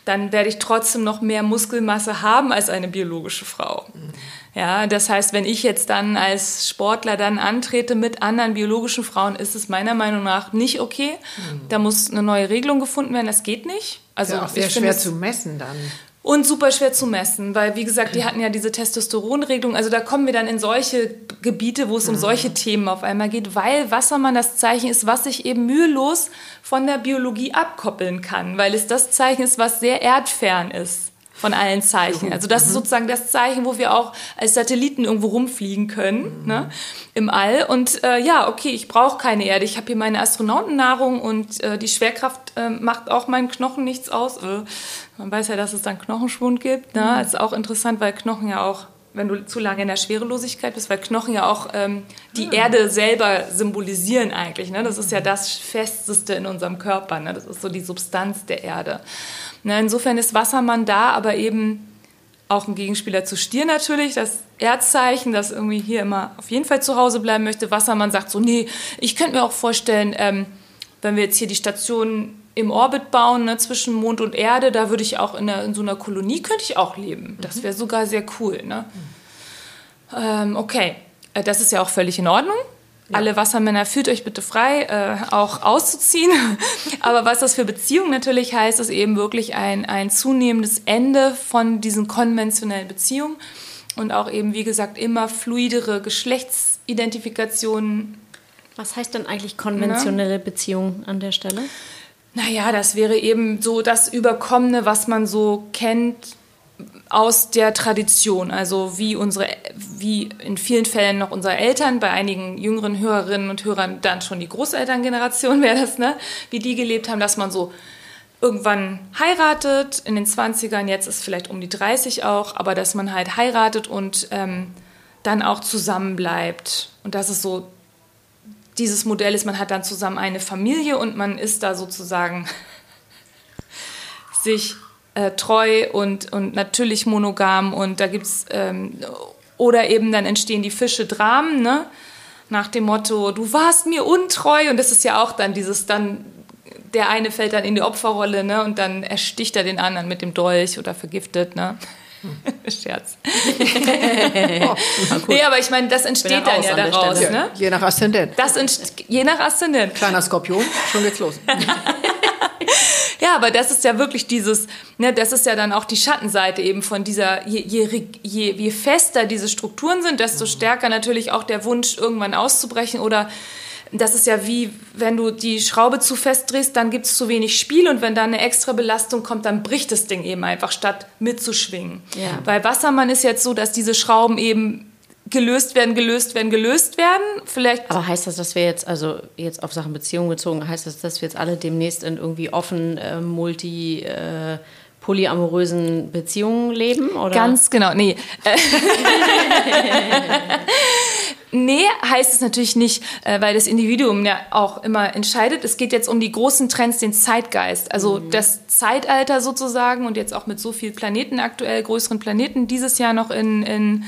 dann werde ich trotzdem noch mehr Muskelmasse haben als eine biologische Frau. Mhm. Ja, das heißt, wenn ich jetzt dann als Sportler dann antrete mit anderen biologischen Frauen, ist es meiner Meinung nach nicht okay. Mhm. Da muss eine neue Regelung gefunden werden. Das geht nicht. Also ja, auch sehr schwer zu messen dann. Und super schwer zu messen, weil wie gesagt, die hatten ja diese Testosteronregelung. Also da kommen wir dann in solche Gebiete, wo es um solche Themen auf einmal geht, weil Wassermann das Zeichen ist, was sich eben mühelos von der Biologie abkoppeln kann, weil es das Zeichen ist, was sehr erdfern ist von allen Zeichen. Also das ist mhm. sozusagen das Zeichen, wo wir auch als Satelliten irgendwo rumfliegen können mhm. ne, im All. Und äh, ja, okay, ich brauche keine Erde. Ich habe hier meine Astronautennahrung und äh, die Schwerkraft äh, macht auch meinen Knochen nichts aus. Man weiß ja, dass es dann Knochenschwund gibt. Ne? Mhm. Das ist auch interessant, weil Knochen ja auch wenn du zu lange in der Schwerelosigkeit bist, weil Knochen ja auch ähm, die ja. Erde selber symbolisieren eigentlich. Ne? Das ist ja das Festeste in unserem Körper. Ne? Das ist so die Substanz der Erde. Ne? Insofern ist Wassermann da, aber eben auch ein Gegenspieler zu Stier natürlich, das Erdzeichen, das irgendwie hier immer auf jeden Fall zu Hause bleiben möchte. Wassermann sagt so, nee, ich könnte mir auch vorstellen, ähm, wenn wir jetzt hier die Station im Orbit bauen, ne, zwischen Mond und Erde, da würde ich auch in, der, in, so einer Kolonie, könnte ich auch leben. Das mhm. wäre sogar sehr cool. Ne? Ähm, okay, äh, das ist ja auch völlig in Ordnung. Ja. Alle Wassermänner, fühlt euch bitte frei, äh, auch auszuziehen. Aber was das für Beziehungen natürlich heißt, ist eben wirklich ein, ein zunehmendes Ende von diesen konventionellen Beziehungen und auch eben, wie gesagt, immer fluidere Geschlechtsidentifikationen. Was heißt denn eigentlich konventionelle ne? Beziehung an der Stelle? Naja, das wäre eben so das Überkommene, was man so kennt aus der Tradition, also wie unsere, wie in vielen Fällen noch unsere Eltern, bei einigen jüngeren Hörerinnen und Hörern dann schon die Großelterngeneration wäre das, ne? Wie die gelebt haben, dass man so irgendwann heiratet, in den 20ern, jetzt ist vielleicht um die 30 auch, aber dass man halt heiratet und ähm, dann auch zusammenbleibt. Und das ist so dieses Modell ist, man hat dann zusammen eine Familie und man ist da sozusagen sich äh, treu und, und natürlich monogam und da gibt es, ähm, oder eben dann entstehen die Fische Dramen, ne? nach dem Motto, du warst mir untreu und das ist ja auch dann dieses dann, der eine fällt dann in die Opferrolle ne? und dann ersticht er den anderen mit dem Dolch oder vergiftet. Ne? Scherz. oh, nee, aber ich meine, das entsteht dann ja daraus. Ne? Je nach Aszendent. Das je nach Aszendent. Kleiner Skorpion, schon geht's los. ja, aber das ist ja wirklich dieses, ne, das ist ja dann auch die Schattenseite eben von dieser, je, je, je, je fester diese Strukturen sind, desto stärker natürlich auch der Wunsch, irgendwann auszubrechen oder das ist ja wie, wenn du die Schraube zu fest drehst, dann gibt es zu wenig Spiel und wenn da eine extra Belastung kommt, dann bricht das Ding eben einfach, statt mitzuschwingen. Ja. Bei Wassermann ist jetzt so, dass diese Schrauben eben gelöst werden, gelöst werden, gelöst werden. Vielleicht. Aber heißt das, dass wir jetzt, also jetzt auf Sachen Beziehung gezogen, heißt das, dass wir jetzt alle demnächst in irgendwie offen, äh, multi, äh, polyamorösen Beziehungen leben? Oder? Ganz genau, nee. Nee, heißt es natürlich nicht, äh, weil das Individuum ja auch immer entscheidet. Es geht jetzt um die großen Trends, den Zeitgeist. Also mhm. das Zeitalter sozusagen und jetzt auch mit so vielen Planeten aktuell, größeren Planeten, dieses Jahr noch in, in,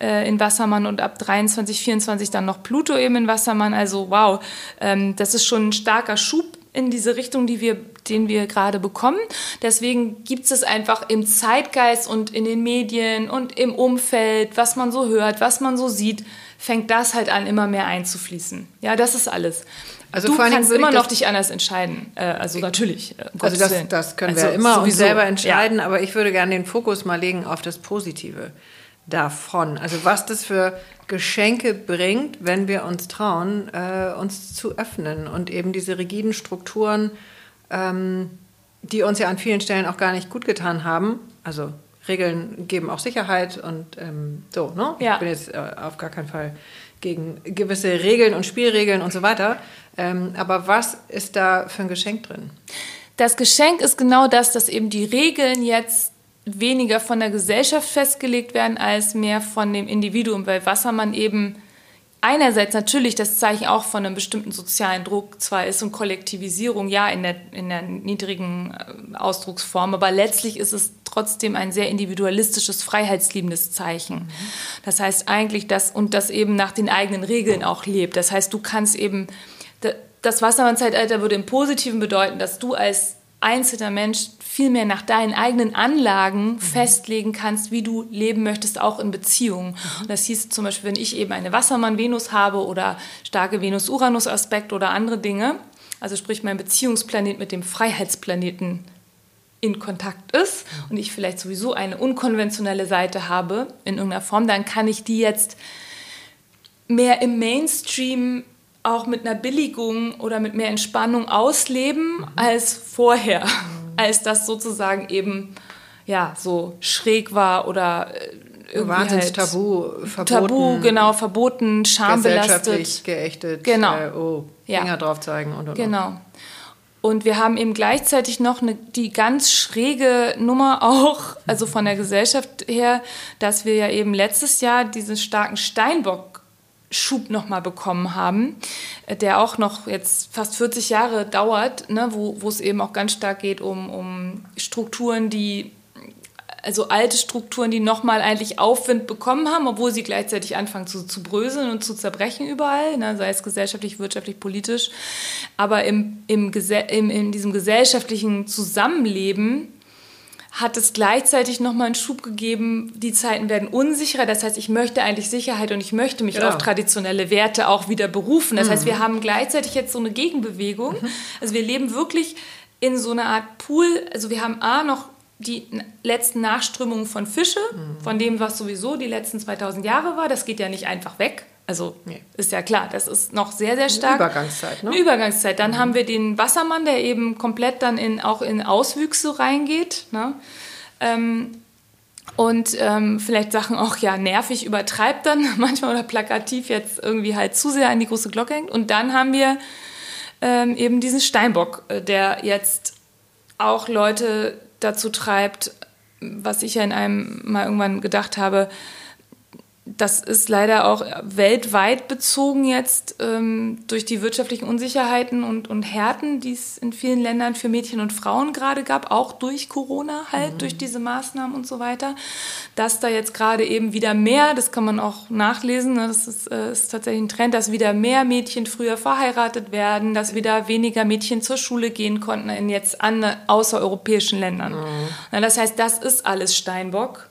äh, in Wassermann und ab 23, 24 dann noch Pluto eben in Wassermann. Also wow, ähm, das ist schon ein starker Schub in diese Richtung, die wir, den wir gerade bekommen. Deswegen gibt es einfach im Zeitgeist und in den Medien und im Umfeld, was man so hört, was man so sieht fängt das halt an, immer mehr einzufließen. Ja, das ist alles. Also du kannst immer noch dich anders entscheiden. Äh, also natürlich. Äh, um also das, das, können wir also immer sowieso, uns selber entscheiden, ja. aber ich würde gerne den Fokus mal legen auf das Positive davon. Also was das für Geschenke bringt, wenn wir uns trauen, äh, uns zu öffnen und eben diese rigiden Strukturen, ähm, die uns ja an vielen Stellen auch gar nicht gut getan haben, also Regeln geben auch Sicherheit und ähm, so, ne? Ja. Ich bin jetzt äh, auf gar keinen Fall gegen gewisse Regeln und Spielregeln und so weiter. Ähm, aber was ist da für ein Geschenk drin? Das Geschenk ist genau das, dass eben die Regeln jetzt weniger von der Gesellschaft festgelegt werden als mehr von dem Individuum, weil Wassermann eben einerseits natürlich das Zeichen auch von einem bestimmten sozialen Druck zwar ist und Kollektivisierung ja in der, in der niedrigen äh, Ausdrucksform, aber letztlich ist es trotzdem ein sehr individualistisches, freiheitsliebendes Zeichen. Das heißt eigentlich, dass und das eben nach den eigenen Regeln auch lebt. Das heißt, du kannst eben das Wassermann-Zeitalter würde im Positiven bedeuten, dass du als einzelner Mensch viel mehr nach deinen eigenen Anlagen mhm. festlegen kannst, wie du leben möchtest, auch in Beziehungen. Mhm. Das hieß zum Beispiel, wenn ich eben eine Wassermann-Venus habe oder starke Venus-Uranus-Aspekt oder andere Dinge, also sprich mein Beziehungsplanet mit dem Freiheitsplaneten in Kontakt ist und ich vielleicht sowieso eine unkonventionelle Seite habe in irgendeiner Form, dann kann ich die jetzt mehr im Mainstream auch mit einer Billigung oder mit mehr Entspannung ausleben mhm. als vorher, mhm. Als das sozusagen eben ja so schräg war oder äh, irgendwie Wahnsinns halt Tabu, verboten. Tabu, genau, verboten, schambelastet. geächtet. Genau. Äh, oh, Finger ja. drauf zeigen und, und Genau. Und wir haben eben gleichzeitig noch eine, die ganz schräge Nummer auch, also von der Gesellschaft her, dass wir ja eben letztes Jahr diesen starken Steinbock Schub nochmal bekommen haben, der auch noch jetzt fast 40 Jahre dauert, ne, wo, wo es eben auch ganz stark geht um, um Strukturen, die also alte Strukturen, die nochmal eigentlich Aufwind bekommen haben, obwohl sie gleichzeitig anfangen zu, zu bröseln und zu zerbrechen überall, ne, sei es gesellschaftlich, wirtschaftlich, politisch. Aber im, im, im, in diesem gesellschaftlichen Zusammenleben hat es gleichzeitig nochmal einen Schub gegeben, die Zeiten werden unsicherer. Das heißt, ich möchte eigentlich Sicherheit und ich möchte mich genau. auf traditionelle Werte auch wieder berufen. Das mhm. heißt, wir haben gleichzeitig jetzt so eine Gegenbewegung. Mhm. Also wir leben wirklich in so einer Art Pool. Also wir haben A noch die letzten Nachströmungen von Fische, mhm. von dem, was sowieso die letzten 2000 Jahre war. Das geht ja nicht einfach weg. Also nee. ist ja klar, das ist noch sehr, sehr stark. Eine Übergangszeit, ne? Eine Übergangszeit. Dann mhm. haben wir den Wassermann, der eben komplett dann in, auch in Auswüchse reingeht. Ne? Ähm, und ähm, vielleicht Sachen auch ja nervig übertreibt dann manchmal oder plakativ jetzt irgendwie halt zu sehr an die große Glocke hängt. Und dann haben wir ähm, eben diesen Steinbock, äh, der jetzt auch Leute dazu treibt, was ich ja in einem mal irgendwann gedacht habe, das ist leider auch weltweit bezogen jetzt ähm, durch die wirtschaftlichen Unsicherheiten und, und Härten, die es in vielen Ländern für Mädchen und Frauen gerade gab, auch durch Corona halt, mhm. durch diese Maßnahmen und so weiter, dass da jetzt gerade eben wieder mehr, das kann man auch nachlesen, ne, das ist, äh, ist tatsächlich ein Trend, dass wieder mehr Mädchen früher verheiratet werden, dass wieder weniger Mädchen zur Schule gehen konnten in jetzt an, außereuropäischen Ländern. Mhm. Na, das heißt, das ist alles Steinbock.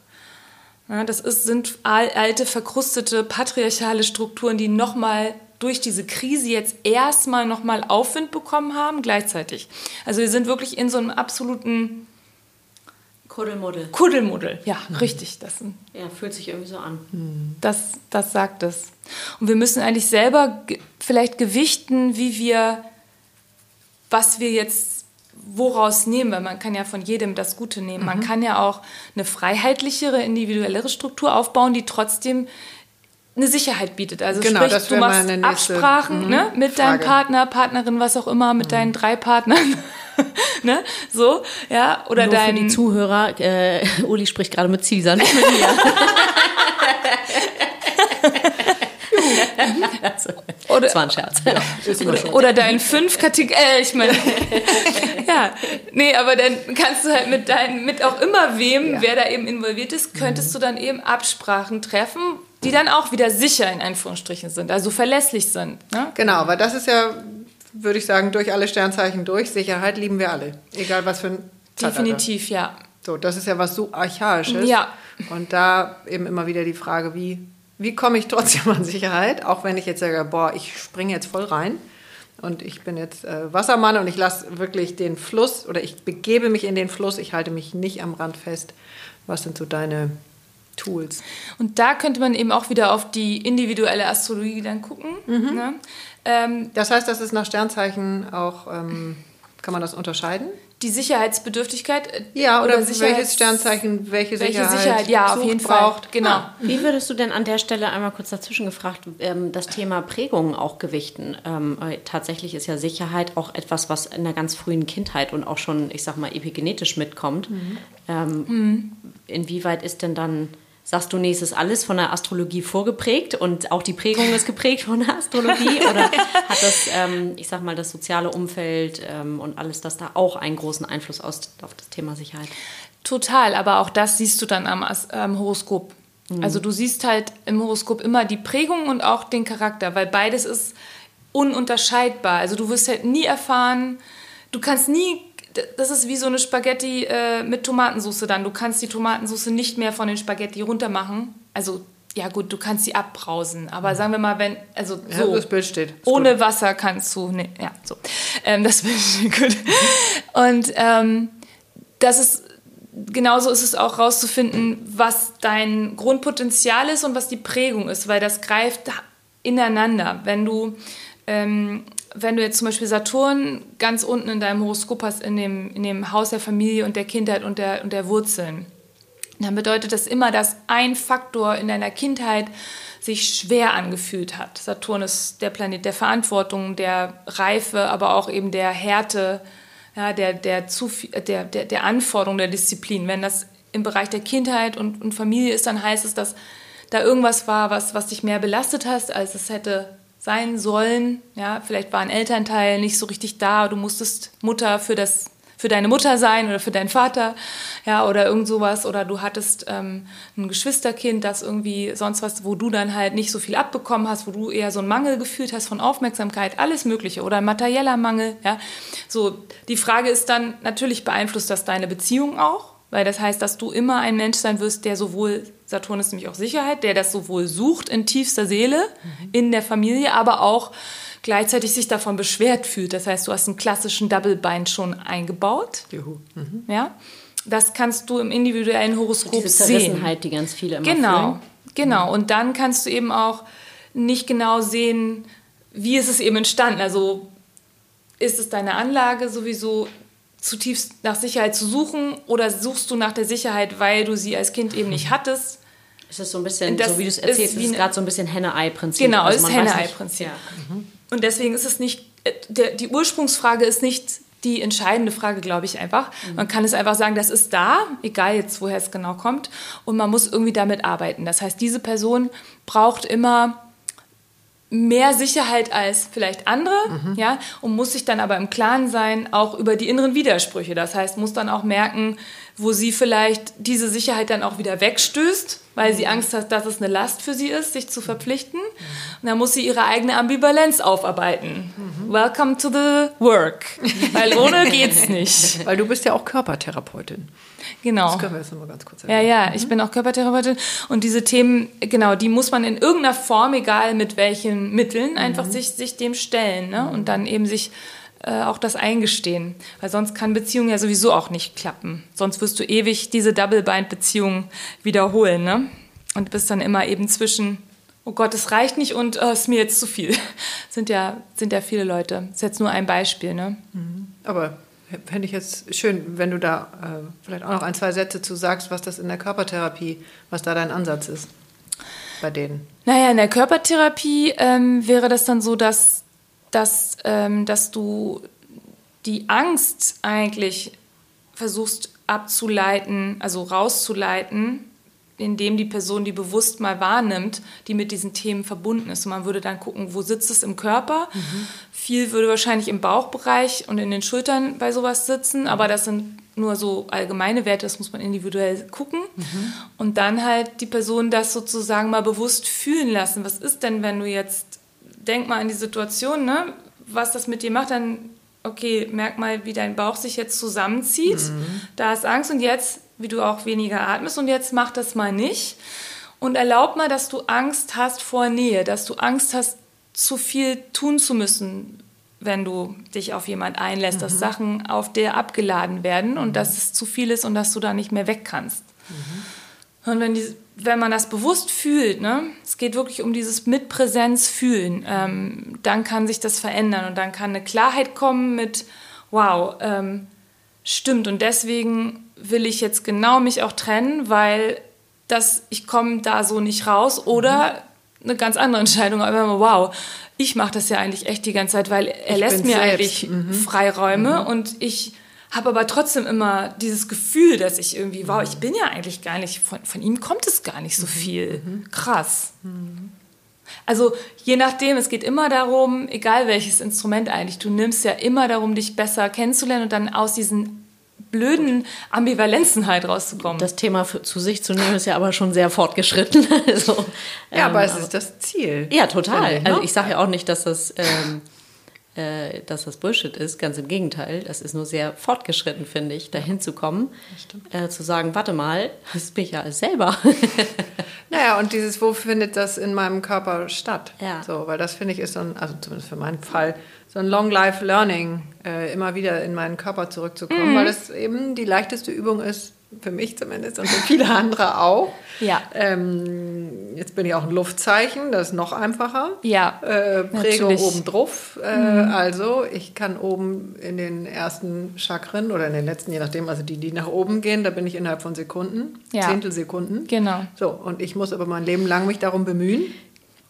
Ja, das ist, sind alte, verkrustete, patriarchale Strukturen, die nochmal durch diese Krise jetzt erstmal nochmal Aufwind bekommen haben, gleichzeitig. Also wir sind wirklich in so einem absoluten Kuddelmuddel. Kuddelmuddel, ja, mhm. richtig. Das, ja, fühlt sich irgendwie so an. Das, das sagt es. Und wir müssen eigentlich selber vielleicht gewichten, wie wir, was wir jetzt woraus nehmen, weil man kann ja von jedem das Gute nehmen. Mhm. Man kann ja auch eine freiheitlichere, individuellere Struktur aufbauen, die trotzdem eine Sicherheit bietet. Also genau, sprich, das du machst Absprachen mhm. ne, mit Frage. deinem Partner, Partnerin, was auch immer, mit mhm. deinen drei Partnern. ne? So, ja, oder Nur dein für die Zuhörer, äh, Uli spricht gerade mit Caesar, nicht mit mir. oder, das war ein Scherz. Oder, oder dein fünf Kategorien, äh, ich meine, ja, nee, aber dann kannst du halt mit deinen, mit auch immer wem, ja. wer da eben involviert ist, könntest du dann eben Absprachen treffen, die dann auch wieder sicher in Anführungsstrichen sind, also verlässlich sind. Ne? Genau, weil das ist ja, würde ich sagen, durch alle Sternzeichen durch. Sicherheit lieben wir alle, egal was für ein Zeitalter. Definitiv, ja. So, das ist ja was so archaisches. Ja. Und da eben immer wieder die Frage, wie wie komme ich trotzdem an Sicherheit, auch wenn ich jetzt sage, boah, ich springe jetzt voll rein und ich bin jetzt äh, Wassermann und ich lasse wirklich den Fluss oder ich begebe mich in den Fluss, ich halte mich nicht am Rand fest. Was sind so deine Tools? Und da könnte man eben auch wieder auf die individuelle Astrologie dann gucken. Mhm. Ne? Ähm, das heißt, das ist nach Sternzeichen auch, ähm, kann man das unterscheiden? Die Sicherheitsbedürftigkeit. Äh, ja, oder, oder welches Sternzeichen, welche Sicherheit, welche Sicherheit ja, auf jeden braucht. Fall. Genau. Ah. Wie würdest du denn an der Stelle einmal kurz dazwischen gefragt, ähm, das Thema Prägungen auch gewichten? Ähm, tatsächlich ist ja Sicherheit auch etwas, was in der ganz frühen Kindheit und auch schon, ich sag mal, epigenetisch mitkommt. Mhm. Ähm, mhm. Inwieweit ist denn dann Sagst du, nee, es ist alles von der Astrologie vorgeprägt und auch die Prägung ist geprägt von der Astrologie? Oder hat das, ähm, ich sag mal, das soziale Umfeld ähm, und alles das da auch einen großen Einfluss aus, auf das Thema Sicherheit? Total, aber auch das siehst du dann am, am Horoskop. Mhm. Also du siehst halt im Horoskop immer die Prägung und auch den Charakter, weil beides ist ununterscheidbar. Also du wirst halt nie erfahren, du kannst nie das ist wie so eine Spaghetti äh, mit Tomatensauce dann. Du kannst die Tomatensauce nicht mehr von den Spaghetti runter machen. Also ja gut, du kannst sie abbrausen, aber sagen wir mal, wenn, also so, ja, das Bild steht. ohne gut. Wasser kannst du, ne, ja, so, ähm, das Bild steht gut. Und ähm, das ist genauso ist es auch rauszufinden, was dein Grundpotenzial ist und was die Prägung ist, weil das greift ineinander. Wenn du, ähm, wenn du jetzt zum Beispiel Saturn ganz unten in deinem Horoskop hast, in dem, in dem Haus der Familie und der Kindheit und der, und der Wurzeln, dann bedeutet das immer, dass ein Faktor in deiner Kindheit sich schwer angefühlt hat. Saturn ist der Planet der Verantwortung, der Reife, aber auch eben der Härte, ja, der, der, zu, der, der, der Anforderung der Disziplin. Wenn das im Bereich der Kindheit und, und Familie ist, dann heißt es, dass da irgendwas war, was, was dich mehr belastet hast, als es hätte sein sollen. Ja, vielleicht war ein Elternteil nicht so richtig da, du musstest Mutter für das für deine Mutter sein oder für deinen Vater, ja, oder irgend sowas. Oder du hattest ähm, ein Geschwisterkind, das irgendwie sonst was, wo du dann halt nicht so viel abbekommen hast, wo du eher so einen Mangel gefühlt hast von Aufmerksamkeit, alles Mögliche. Oder ein materieller Mangel, ja. So, die Frage ist dann, natürlich beeinflusst das deine Beziehung auch, weil das heißt, dass du immer ein Mensch sein wirst, der sowohl, Saturn ist nämlich auch Sicherheit, der das sowohl sucht in tiefster Seele, mhm. in der Familie, aber auch gleichzeitig sich davon beschwert fühlt. Das heißt, du hast einen klassischen Double-Bind schon eingebaut. Juhu. Mhm. Ja, das kannst du im individuellen Horoskop Diese Zerrissenheit, sehen. die ganz viele immer Genau, fühlen. genau. Und dann kannst du eben auch nicht genau sehen, wie ist es eben entstanden. Also ist es deine Anlage sowieso zutiefst nach Sicherheit zu suchen oder suchst du nach der Sicherheit, weil du sie als Kind eben nicht hattest? Es ist so ein bisschen, das so wie du es erzählst, ist, ist gerade so ein bisschen Henne-Ei-Prinzip. Genau, also es ist Henne-Ei-Prinzip. Ja. Mhm. Und deswegen ist es nicht, äh, der, die Ursprungsfrage ist nicht die entscheidende Frage, glaube ich einfach. Mhm. Man kann es einfach sagen, das ist da, egal jetzt, woher es genau kommt, und man muss irgendwie damit arbeiten. Das heißt, diese Person braucht immer mehr Sicherheit als vielleicht andere, mhm. ja, und muss sich dann aber im Klaren sein, auch über die inneren Widersprüche. Das heißt, muss dann auch merken, wo sie vielleicht diese Sicherheit dann auch wieder wegstößt, weil sie Angst hat, dass es eine Last für sie ist, sich zu verpflichten. Und dann muss sie ihre eigene Ambivalenz aufarbeiten. Mhm. Welcome to the work. Weil ohne geht's nicht. Weil du bist ja auch Körpertherapeutin. Genau. Das können wir jetzt nochmal ganz kurz erwähnen. Ja, ja, ich bin auch Körpertherapeutin und diese Themen, genau, die muss man in irgendeiner Form, egal mit welchen Mitteln, einfach mhm. sich, sich dem stellen ne? und dann eben sich äh, auch das eingestehen. Weil sonst kann Beziehung ja sowieso auch nicht klappen. Sonst wirst du ewig diese Double-Bind-Beziehung wiederholen. Ne? Und bist dann immer eben zwischen, oh Gott, es reicht nicht und oh, ist mir jetzt zu viel. sind, ja, sind ja viele Leute. Das ist jetzt nur ein Beispiel. Ne? Mhm. Aber fände ich jetzt schön, wenn du da äh, vielleicht auch noch ein, zwei Sätze zu sagst, was das in der Körpertherapie, was da dein Ansatz ist bei denen. Naja, in der Körpertherapie ähm, wäre das dann so, dass dass, ähm, dass du die Angst eigentlich versuchst abzuleiten, also rauszuleiten, indem die Person die bewusst mal wahrnimmt, die mit diesen Themen verbunden ist. Und man würde dann gucken, wo sitzt es im Körper. Mhm. Viel würde wahrscheinlich im Bauchbereich und in den Schultern bei sowas sitzen, aber das sind nur so allgemeine Werte, das muss man individuell gucken. Mhm. Und dann halt die Person das sozusagen mal bewusst fühlen lassen. Was ist denn, wenn du jetzt denk mal an die Situation, ne? was das mit dir macht, dann, okay, merk mal, wie dein Bauch sich jetzt zusammenzieht. Mhm. Da ist Angst und jetzt, wie du auch weniger atmest und jetzt mach das mal nicht. Und erlaub mal, dass du Angst hast vor Nähe, dass du Angst hast, zu viel tun zu müssen, wenn du dich auf jemand einlässt, mhm. dass Sachen auf dir abgeladen werden und mhm. dass es zu viel ist und dass du da nicht mehr weg kannst. Mhm. Und wenn die wenn man das bewusst fühlt, ne, es geht wirklich um dieses mit Präsenz fühlen, ähm, dann kann sich das verändern und dann kann eine Klarheit kommen mit, wow, ähm, stimmt und deswegen will ich jetzt genau mich auch trennen, weil das, ich komme da so nicht raus oder eine ganz andere Entscheidung, aber wow, ich mache das ja eigentlich echt die ganze Zeit, weil er ich lässt mir selbst. eigentlich mhm. Freiräume mhm. und ich habe aber trotzdem immer dieses Gefühl, dass ich irgendwie, wow, ich bin ja eigentlich gar nicht, von, von ihm kommt es gar nicht so mhm. viel. Mhm. Krass. Mhm. Also je nachdem, es geht immer darum, egal welches Instrument eigentlich, du nimmst ja immer darum, dich besser kennenzulernen und dann aus diesen blöden Ambivalenzen halt rauszukommen. Das Thema für, zu sich zu nehmen ist ja aber schon sehr fortgeschritten. also, ja, ähm, aber es ist das Ziel. Ja, total. Also ich sage ja auch nicht, dass das... Ähm, äh, dass das Bullshit ist. Ganz im Gegenteil. Das ist nur sehr fortgeschritten, finde ich, dahin zu kommen. Äh, zu sagen, warte mal, das bin ich ja selber. naja, und dieses, wo findet das in meinem Körper statt? Ja. So, weil das finde ich ist so ein, also zumindest für meinen Fall, so ein Long Life Learning, äh, immer wieder in meinen Körper zurückzukommen, mhm. weil das eben die leichteste Übung ist, für mich zumindest und für viele andere auch. Ja. Ähm, jetzt bin ich auch ein Luftzeichen, das ist noch einfacher. Ja. Äh, Prägung natürlich. obendrauf. Äh, mhm. Also ich kann oben in den ersten Chakren oder in den letzten, je nachdem, also die, die nach oben gehen, da bin ich innerhalb von Sekunden, ja. Zehntelsekunden. Genau. So, und ich muss aber mein Leben lang mich darum bemühen.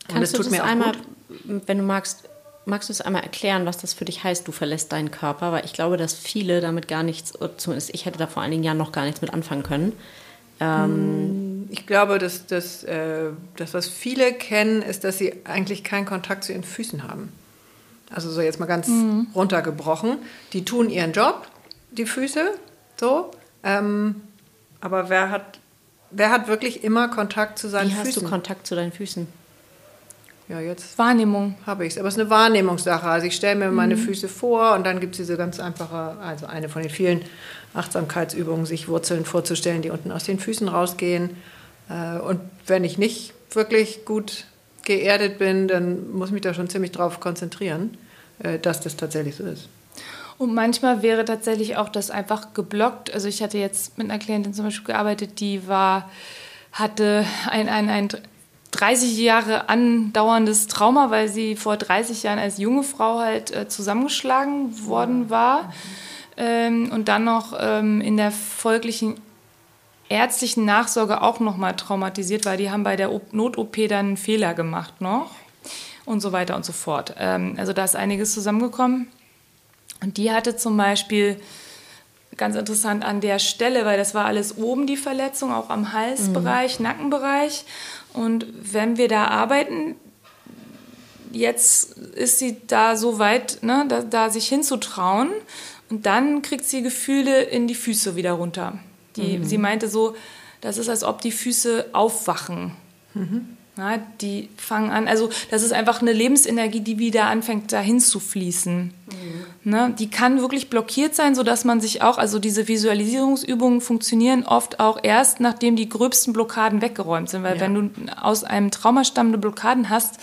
Kannst und das tut mir auch einmal, gut. wenn du magst, magst du es einmal erklären, was das für dich heißt, du verlässt deinen Körper? Weil ich glaube, dass viele damit gar nichts, zumindest ich hätte da vor einigen Jahren noch gar nichts mit anfangen können. Ähm mm, ich glaube, dass das, äh, das, was viele kennen, ist, dass sie eigentlich keinen Kontakt zu ihren Füßen haben. Also so jetzt mal ganz mhm. runtergebrochen. Die tun ihren Job, die Füße, so. Ähm, aber wer hat, wer hat wirklich immer Kontakt zu seinen Wie Füßen? Wie hast du Kontakt zu deinen Füßen? Ja, jetzt Wahrnehmung. Habe ich es. Aber es ist eine Wahrnehmungssache. Also ich stelle mir mhm. meine Füße vor und dann gibt es diese ganz einfache, also eine von den vielen Achtsamkeitsübungen, sich Wurzeln vorzustellen, die unten aus den Füßen rausgehen. Äh, und wenn ich nicht wirklich gut geerdet bin, dann muss ich mich da schon ziemlich drauf konzentrieren, äh, dass das tatsächlich so ist. Und manchmal wäre tatsächlich auch das einfach geblockt. Also ich hatte jetzt mit einer Klientin zum Beispiel gearbeitet, die war, hatte ein, ein, ein 30 Jahre andauerndes Trauma, weil sie vor 30 Jahren als junge Frau halt äh, zusammengeschlagen worden war ähm, und dann noch ähm, in der folglichen ärztlichen Nachsorge auch noch mal traumatisiert, weil die haben bei der Not-OP dann einen Fehler gemacht noch und so weiter und so fort. Ähm, also da ist einiges zusammengekommen und die hatte zum Beispiel ganz interessant an der Stelle, weil das war alles oben die Verletzung, auch am Halsbereich, mhm. Nackenbereich. Und wenn wir da arbeiten, jetzt ist sie da so weit, ne, da, da sich hinzutrauen. Und dann kriegt sie Gefühle in die Füße wieder runter. Die, mhm. Sie meinte so, das ist, als ob die Füße aufwachen. Mhm. Ja, die fangen an, also das ist einfach eine Lebensenergie, die wieder anfängt dahin zu fließen. Mhm. Ne? Die kann wirklich blockiert sein, sodass man sich auch, also diese Visualisierungsübungen funktionieren oft auch erst, nachdem die gröbsten Blockaden weggeräumt sind. Weil ja. wenn du aus einem Trauma stammende Blockaden hast,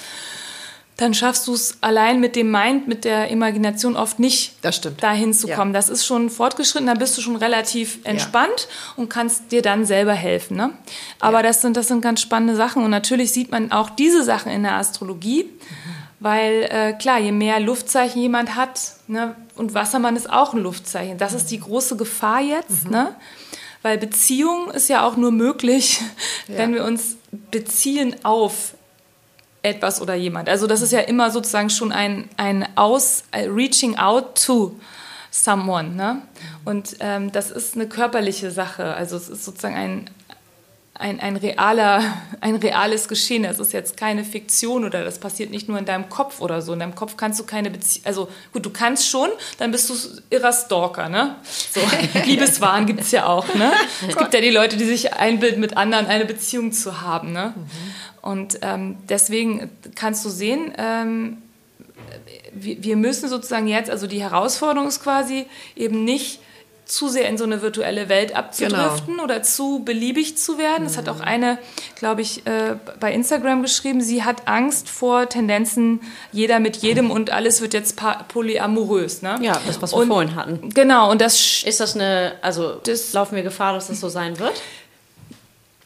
dann schaffst du es allein mit dem Mind, mit der Imagination oft nicht, das stimmt. dahin zu kommen. Ja. Das ist schon fortgeschritten, da bist du schon relativ entspannt ja. und kannst dir dann selber helfen. Ne? Aber ja. das, sind, das sind ganz spannende Sachen und natürlich sieht man auch diese Sachen in der Astrologie, mhm. weil äh, klar, je mehr Luftzeichen jemand hat, ne, und Wassermann ist auch ein Luftzeichen, das ist die große Gefahr jetzt, mhm. ne? weil Beziehung ist ja auch nur möglich, wenn wir uns beziehen auf etwas oder jemand. Also das ist ja immer sozusagen schon ein, ein Aus, reaching out to someone. Ne? Und ähm, das ist eine körperliche Sache. Also es ist sozusagen ein, ein, ein, realer, ein reales Geschehen. Das ist jetzt keine Fiktion oder das passiert nicht nur in deinem Kopf oder so. In deinem Kopf kannst du keine Beziehung, also gut, du kannst schon, dann bist du irrer Stalker, ne? So, Liebeswahn gibt es ja auch, ne? Es gibt ja die Leute, die sich einbilden, mit anderen eine Beziehung zu haben, ne? Mhm. Und ähm, deswegen kannst du sehen, ähm, wir, müssen sozusagen jetzt, also die Herausforderung ist quasi eben nicht zu sehr in so eine virtuelle Welt abzudriften genau. oder zu beliebig zu werden. Mhm. hat auch eine, glaube ich, äh, bei Instagram geschrieben, sie hat Angst vor Tendenzen, jeder mit jedem und alles wird jetzt polyamorös. Ne? Ja, das, was wir und, vorhin hatten. Genau, und das... Ist das eine, also das, laufen wir Gefahr, dass das so sein wird?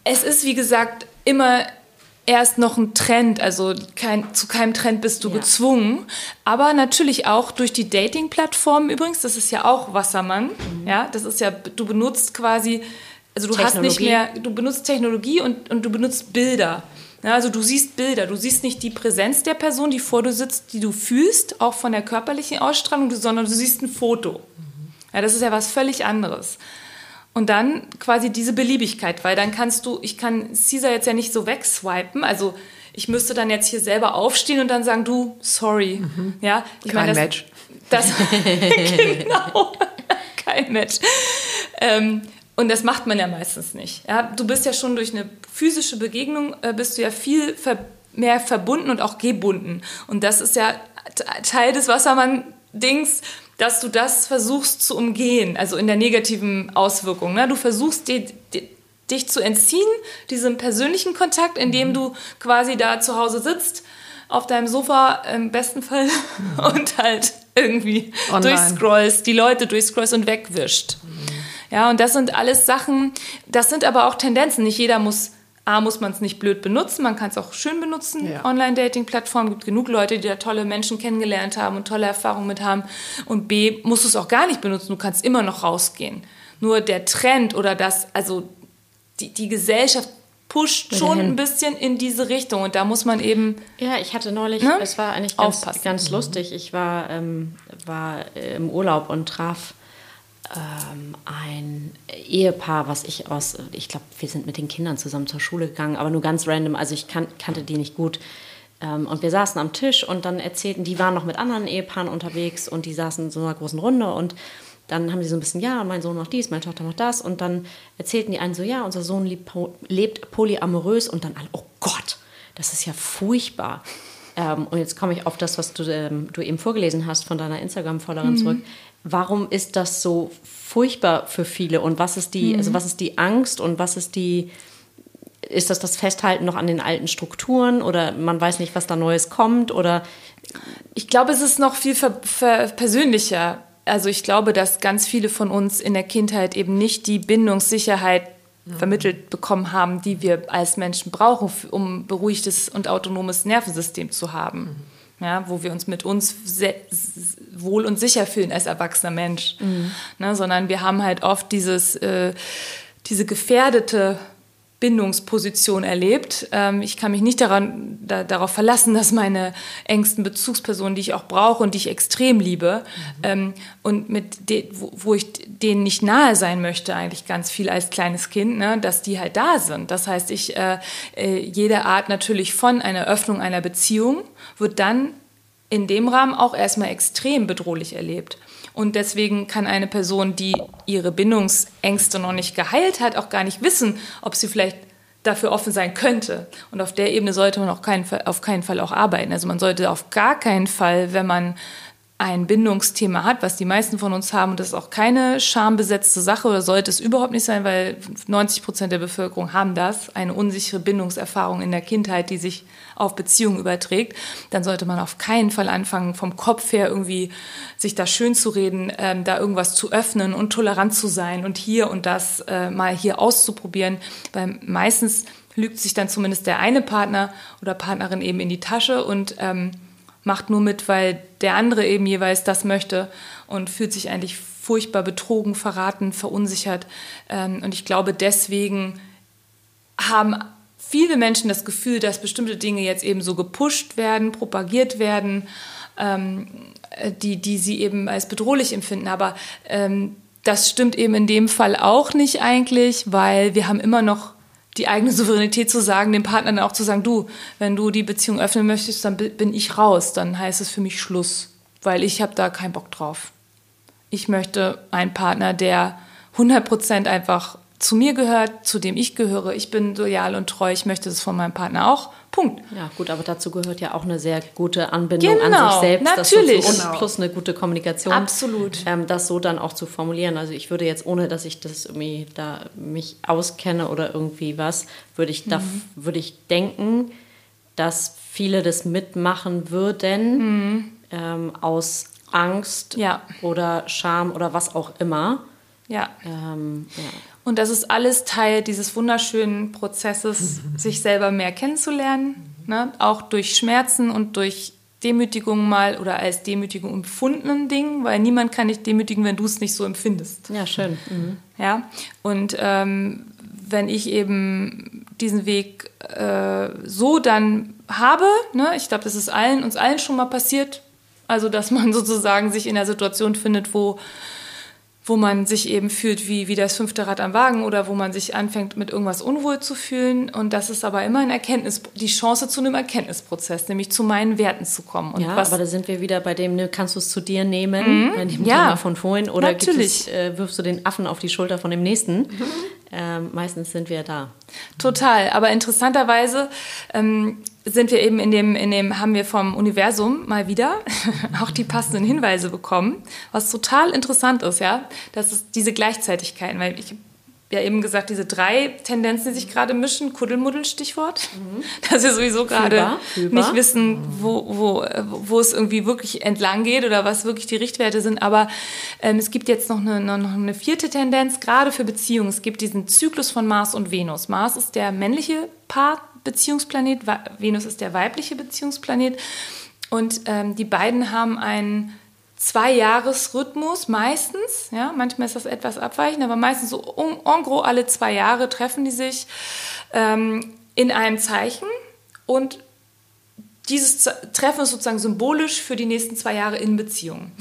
Es ist, wie gesagt, immer erst noch ein Trend, also kein, zu keinem Trend bist du ja. gezwungen. Aber natürlich auch durch die Dating-Plattformen übrigens, das ist ja auch Wassermann. Mhm. Ja, das ist ja, du benutzt quasi, also du hast nicht mehr, du benutzt Technologie und, und du benutzt Bilder. Ja, also du siehst Bilder, du siehst nicht die Präsenz der Person, die vor dir sitzt, die du fühlst, auch von der körperlichen Ausstrahlung, sondern du siehst ein Foto. Mhm. Ja, das ist ja was völlig anderes. Und dann quasi diese Beliebigkeit, weil dann kannst du, ich kann Caesar jetzt ja nicht so wegswipen, also ich müsste dann jetzt hier selber aufstehen und dann sagen, du, sorry. Mhm. Ja, ich Kein meine, das, Match. Das, genau, kein Match. Ähm, und das macht man ja meistens nicht. Ja, du bist ja schon durch eine physische Begegnung, äh, bist du ja viel ver mehr verbunden und auch gebunden. Und das ist ja Teil des Wassermann-Dings, dass du das versuchst zu umgehen, also in der negativen Auswirkung. Ne? Du versuchst die, die, dich zu entziehen, diesem persönlichen Kontakt, indem mhm. du quasi da zu Hause sitzt, auf deinem Sofa im besten Fall mhm. und halt irgendwie Online. durchscrollst, die Leute durchscrollst und wegwischt. Mhm. Ja, und das sind alles Sachen, das sind aber auch Tendenzen. Nicht jeder muss A, muss man es nicht blöd benutzen, man kann es auch schön benutzen. Ja. Online-Dating-Plattformen gibt genug Leute, die da tolle Menschen kennengelernt haben und tolle Erfahrungen mit haben. Und B, musst du es auch gar nicht benutzen, du kannst immer noch rausgehen. Nur der Trend oder das, also die, die Gesellschaft pusht schon ein bisschen in diese Richtung und da muss man eben. Ja, ich hatte neulich, ne? es war eigentlich ganz, ganz lustig. Ich war, ähm, war im Urlaub und traf ähm, ein Ehepaar, was ich aus, ich glaube, wir sind mit den Kindern zusammen zur Schule gegangen, aber nur ganz random, also ich kan kannte die nicht gut. Ähm, und wir saßen am Tisch und dann erzählten, die waren noch mit anderen Ehepaaren unterwegs und die saßen in so einer großen Runde und dann haben sie so ein bisschen, ja, mein Sohn macht dies, meine Tochter macht das. Und dann erzählten die einen so, ja, unser Sohn lebt, lebt polyamorös. Und dann alle, oh Gott, das ist ja furchtbar. Ähm, und jetzt komme ich auf das, was du, ähm, du eben vorgelesen hast von deiner Instagram-Followerin mhm. zurück warum ist das so furchtbar für viele und was ist die, mhm. also was ist die Angst und was ist die, ist das das Festhalten noch an den alten Strukturen oder man weiß nicht, was da Neues kommt oder? Ich glaube, es ist noch viel ver, ver persönlicher. Also ich glaube, dass ganz viele von uns in der Kindheit eben nicht die Bindungssicherheit mhm. vermittelt bekommen haben, die wir als Menschen brauchen, um beruhigtes und autonomes Nervensystem zu haben. Mhm ja, wo wir uns mit uns wohl und sicher fühlen als erwachsener Mensch, mhm. ne, sondern wir haben halt oft dieses, äh, diese gefährdete Bindungsposition erlebt. Ähm, ich kann mich nicht daran, da, darauf verlassen, dass meine engsten Bezugspersonen, die ich auch brauche und die ich extrem liebe, mhm. ähm, und mit de, wo, wo, ich denen nicht nahe sein möchte, eigentlich ganz viel als kleines Kind, ne, dass die halt da sind. Das heißt, ich äh, äh, jede Art natürlich von einer Öffnung einer Beziehung wird dann in dem Rahmen auch erstmal extrem bedrohlich erlebt. Und deswegen kann eine Person, die ihre Bindungsängste noch nicht geheilt hat, auch gar nicht wissen, ob sie vielleicht dafür offen sein könnte. Und auf der Ebene sollte man auch keinen auf keinen Fall auch arbeiten. Also man sollte auf gar keinen Fall, wenn man ein Bindungsthema hat, was die meisten von uns haben, und das ist auch keine schambesetzte Sache oder sollte es überhaupt nicht sein, weil 90 Prozent der Bevölkerung haben das, eine unsichere Bindungserfahrung in der Kindheit, die sich auf Beziehungen überträgt, dann sollte man auf keinen Fall anfangen, vom Kopf her irgendwie sich da schön zu reden, ähm, da irgendwas zu öffnen und tolerant zu sein und hier und das äh, mal hier auszuprobieren, weil meistens lügt sich dann zumindest der eine Partner oder Partnerin eben in die Tasche und ähm, macht nur mit, weil der andere eben jeweils das möchte und fühlt sich eigentlich furchtbar betrogen, verraten, verunsichert. Ähm, und ich glaube, deswegen haben viele Menschen das Gefühl, dass bestimmte Dinge jetzt eben so gepusht werden, propagiert werden, ähm, die, die sie eben als bedrohlich empfinden. Aber ähm, das stimmt eben in dem Fall auch nicht eigentlich, weil wir haben immer noch die eigene Souveränität zu sagen, dem Partner dann auch zu sagen, du, wenn du die Beziehung öffnen möchtest, dann bin ich raus, dann heißt es für mich Schluss, weil ich habe da keinen Bock drauf. Ich möchte einen Partner, der 100% einfach zu mir gehört, zu dem ich gehöre. Ich bin loyal und treu, ich möchte das von meinem Partner auch. Punkt. Ja, gut, aber dazu gehört ja auch eine sehr gute Anbindung genau, an sich genau, selbst. Natürlich. So, und genau. plus eine gute Kommunikation. Absolut. Ähm, das so dann auch zu formulieren. Also ich würde jetzt, ohne dass ich das irgendwie da mich auskenne oder irgendwie was, würde ich, mhm. da, würde ich denken, dass viele das mitmachen würden mhm. ähm, aus Angst ja. oder Scham oder was auch immer. Ja. Ähm, ja. Und das ist alles Teil dieses wunderschönen Prozesses, sich selber mehr kennenzulernen, ne? auch durch Schmerzen und durch Demütigung mal oder als Demütigung empfundenen Dingen, weil niemand kann dich demütigen, wenn du es nicht so empfindest. Ja, schön. Mhm. Ja, und ähm, wenn ich eben diesen Weg äh, so dann habe, ne, ich glaube, das ist allen, uns allen schon mal passiert, also dass man sozusagen sich in der Situation findet, wo wo man sich eben fühlt wie, wie das fünfte Rad am Wagen oder wo man sich anfängt, mit irgendwas unwohl zu fühlen. Und das ist aber immer ein Erkenntnis, die Chance zu einem Erkenntnisprozess, nämlich zu meinen Werten zu kommen. Und ja, aber da sind wir wieder bei dem, ne, kannst du es zu dir nehmen, mhm. bei dem ja, Thema von vorhin, oder es, äh, wirfst du den Affen auf die Schulter von dem nächsten? Mhm. ähm, meistens sind wir da. Total, aber interessanterweise ähm, sind wir eben in dem, in dem, haben wir vom Universum mal wieder auch die passenden Hinweise bekommen, was total interessant ist, ja. Das ist diese Gleichzeitigkeiten, weil ich ja eben gesagt, diese drei Tendenzen, die sich gerade mischen, Kuddelmuddel, Stichwort, mhm. dass wir sowieso gerade nicht wissen, wo, wo, wo es irgendwie wirklich entlang geht oder was wirklich die Richtwerte sind. Aber ähm, es gibt jetzt noch eine, noch eine vierte Tendenz, gerade für Beziehungen. Es gibt diesen Zyklus von Mars und Venus. Mars ist der männliche Part Beziehungsplanet, Venus ist der weibliche Beziehungsplanet. Und ähm, die beiden haben einen Zwei-Jahres-Rhythmus meistens. Ja, manchmal ist das etwas abweichend, aber meistens so en gros alle zwei Jahre treffen die sich ähm, in einem Zeichen und dieses Treffen ist sozusagen symbolisch für die nächsten zwei Jahre in Beziehung.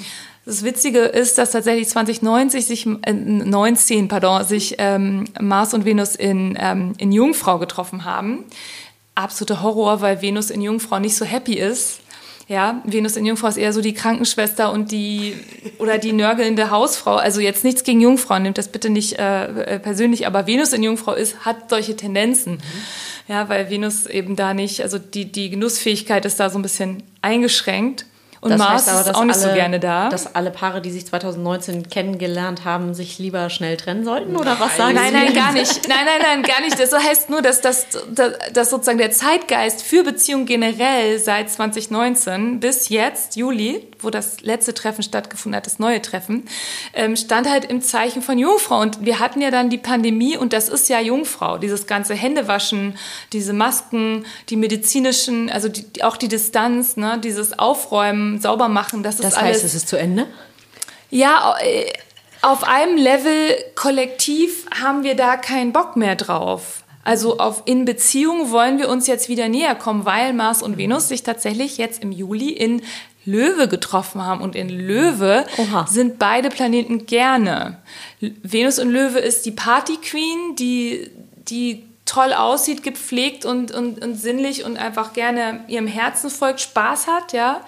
Das Witzige ist, dass tatsächlich 2090 sich, äh, 19, pardon, sich ähm, Mars und Venus in, ähm, in Jungfrau getroffen haben. Absoluter Horror, weil Venus in Jungfrau nicht so happy ist. Ja, Venus in Jungfrau ist eher so die Krankenschwester und die oder die nörgelnde Hausfrau. Also jetzt nichts gegen Jungfrauen, nimmt das bitte nicht äh, äh persönlich, aber Venus in Jungfrau ist, hat solche Tendenzen. Mhm. Ja, weil Venus eben da nicht, also die, die Genussfähigkeit ist da so ein bisschen eingeschränkt. Und das Mars aber, ist auch nicht alle, so gerne da. Dass alle Paare, die sich 2019 kennengelernt haben, sich lieber schnell trennen sollten? Oder was sagen nein, Sie? Nein, nein, gar nicht. Nein, nein, nein, gar nicht. Das heißt nur, dass, dass, dass sozusagen der Zeitgeist für Beziehungen generell seit 2019 bis jetzt, Juli, wo das letzte Treffen stattgefunden hat, das neue Treffen, ähm, stand halt im Zeichen von Jungfrau. Und wir hatten ja dann die Pandemie und das ist ja Jungfrau. Dieses ganze Händewaschen, diese Masken, die medizinischen, also die, auch die Distanz, ne, dieses Aufräumen, sauber machen, das, das ist alles. Das heißt, es ist zu Ende? Ja, äh, auf einem Level kollektiv haben wir da keinen Bock mehr drauf. Also auf in Beziehung wollen wir uns jetzt wieder näher kommen, weil Mars und Venus sich tatsächlich jetzt im Juli in Löwe getroffen haben. Und in Löwe Oha. sind beide Planeten gerne. Venus und Löwe ist die Party Queen, die, die toll aussieht, gepflegt und, und, und sinnlich und einfach gerne ihrem Herzen folgt, Spaß hat, ja.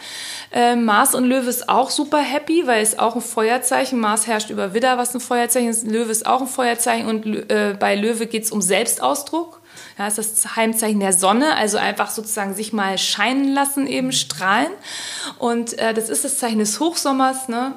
Äh, Mars und Löwe ist auch super happy, weil es auch ein Feuerzeichen. Mars herrscht über Widder, was ein Feuerzeichen ist. Löwe ist auch ein Feuerzeichen und äh, bei Löwe geht es um Selbstausdruck. Ja, ist das Heimzeichen der Sonne, also einfach sozusagen sich mal scheinen lassen, eben strahlen. Und äh, das ist das Zeichen des Hochsommers, ne?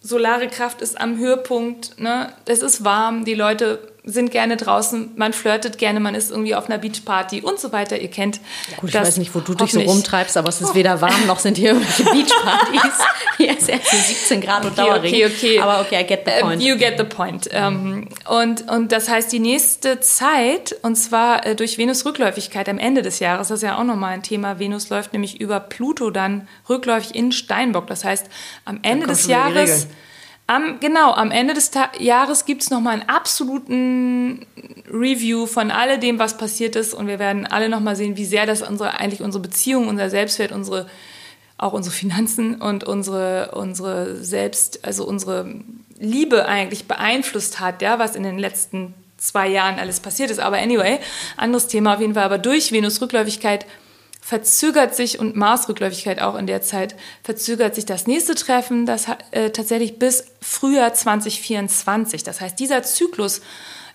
Solare Kraft ist am Höhepunkt, ne? Es ist warm, die Leute sind gerne draußen, man flirtet gerne, man ist irgendwie auf einer Beachparty und so weiter. Ihr kennt Gut, ich weiß nicht, wo du dich so rumtreibst, aber es ist weder warm noch sind hier irgendwelche Beachpartys. hier ist erst so 17 Grad und okay, Okay, okay. Aber okay, I get the point. Uh, you get the point. Um, und, und das heißt, die nächste Zeit, und zwar äh, durch Venus-Rückläufigkeit am Ende des Jahres, das ist ja auch nochmal ein Thema. Venus läuft nämlich über Pluto dann rückläufig in Steinbock. Das heißt, am Ende des Jahres am, genau, am Ende des Ta Jahres gibt es nochmal einen absoluten Review von alledem, was passiert ist. Und wir werden alle nochmal sehen, wie sehr das unsere, eigentlich unsere Beziehung, unser Selbstwert, unsere, auch unsere Finanzen und unsere, unsere Selbst, also unsere Liebe eigentlich beeinflusst hat, ja, was in den letzten zwei Jahren alles passiert ist. Aber anyway, anderes Thema auf jeden Fall. Aber durch Venus-Rückläufigkeit verzögert sich und Marsrückläufigkeit auch in der Zeit, verzögert sich das nächste Treffen, das äh, tatsächlich bis Frühjahr 2024. Das heißt, dieser Zyklus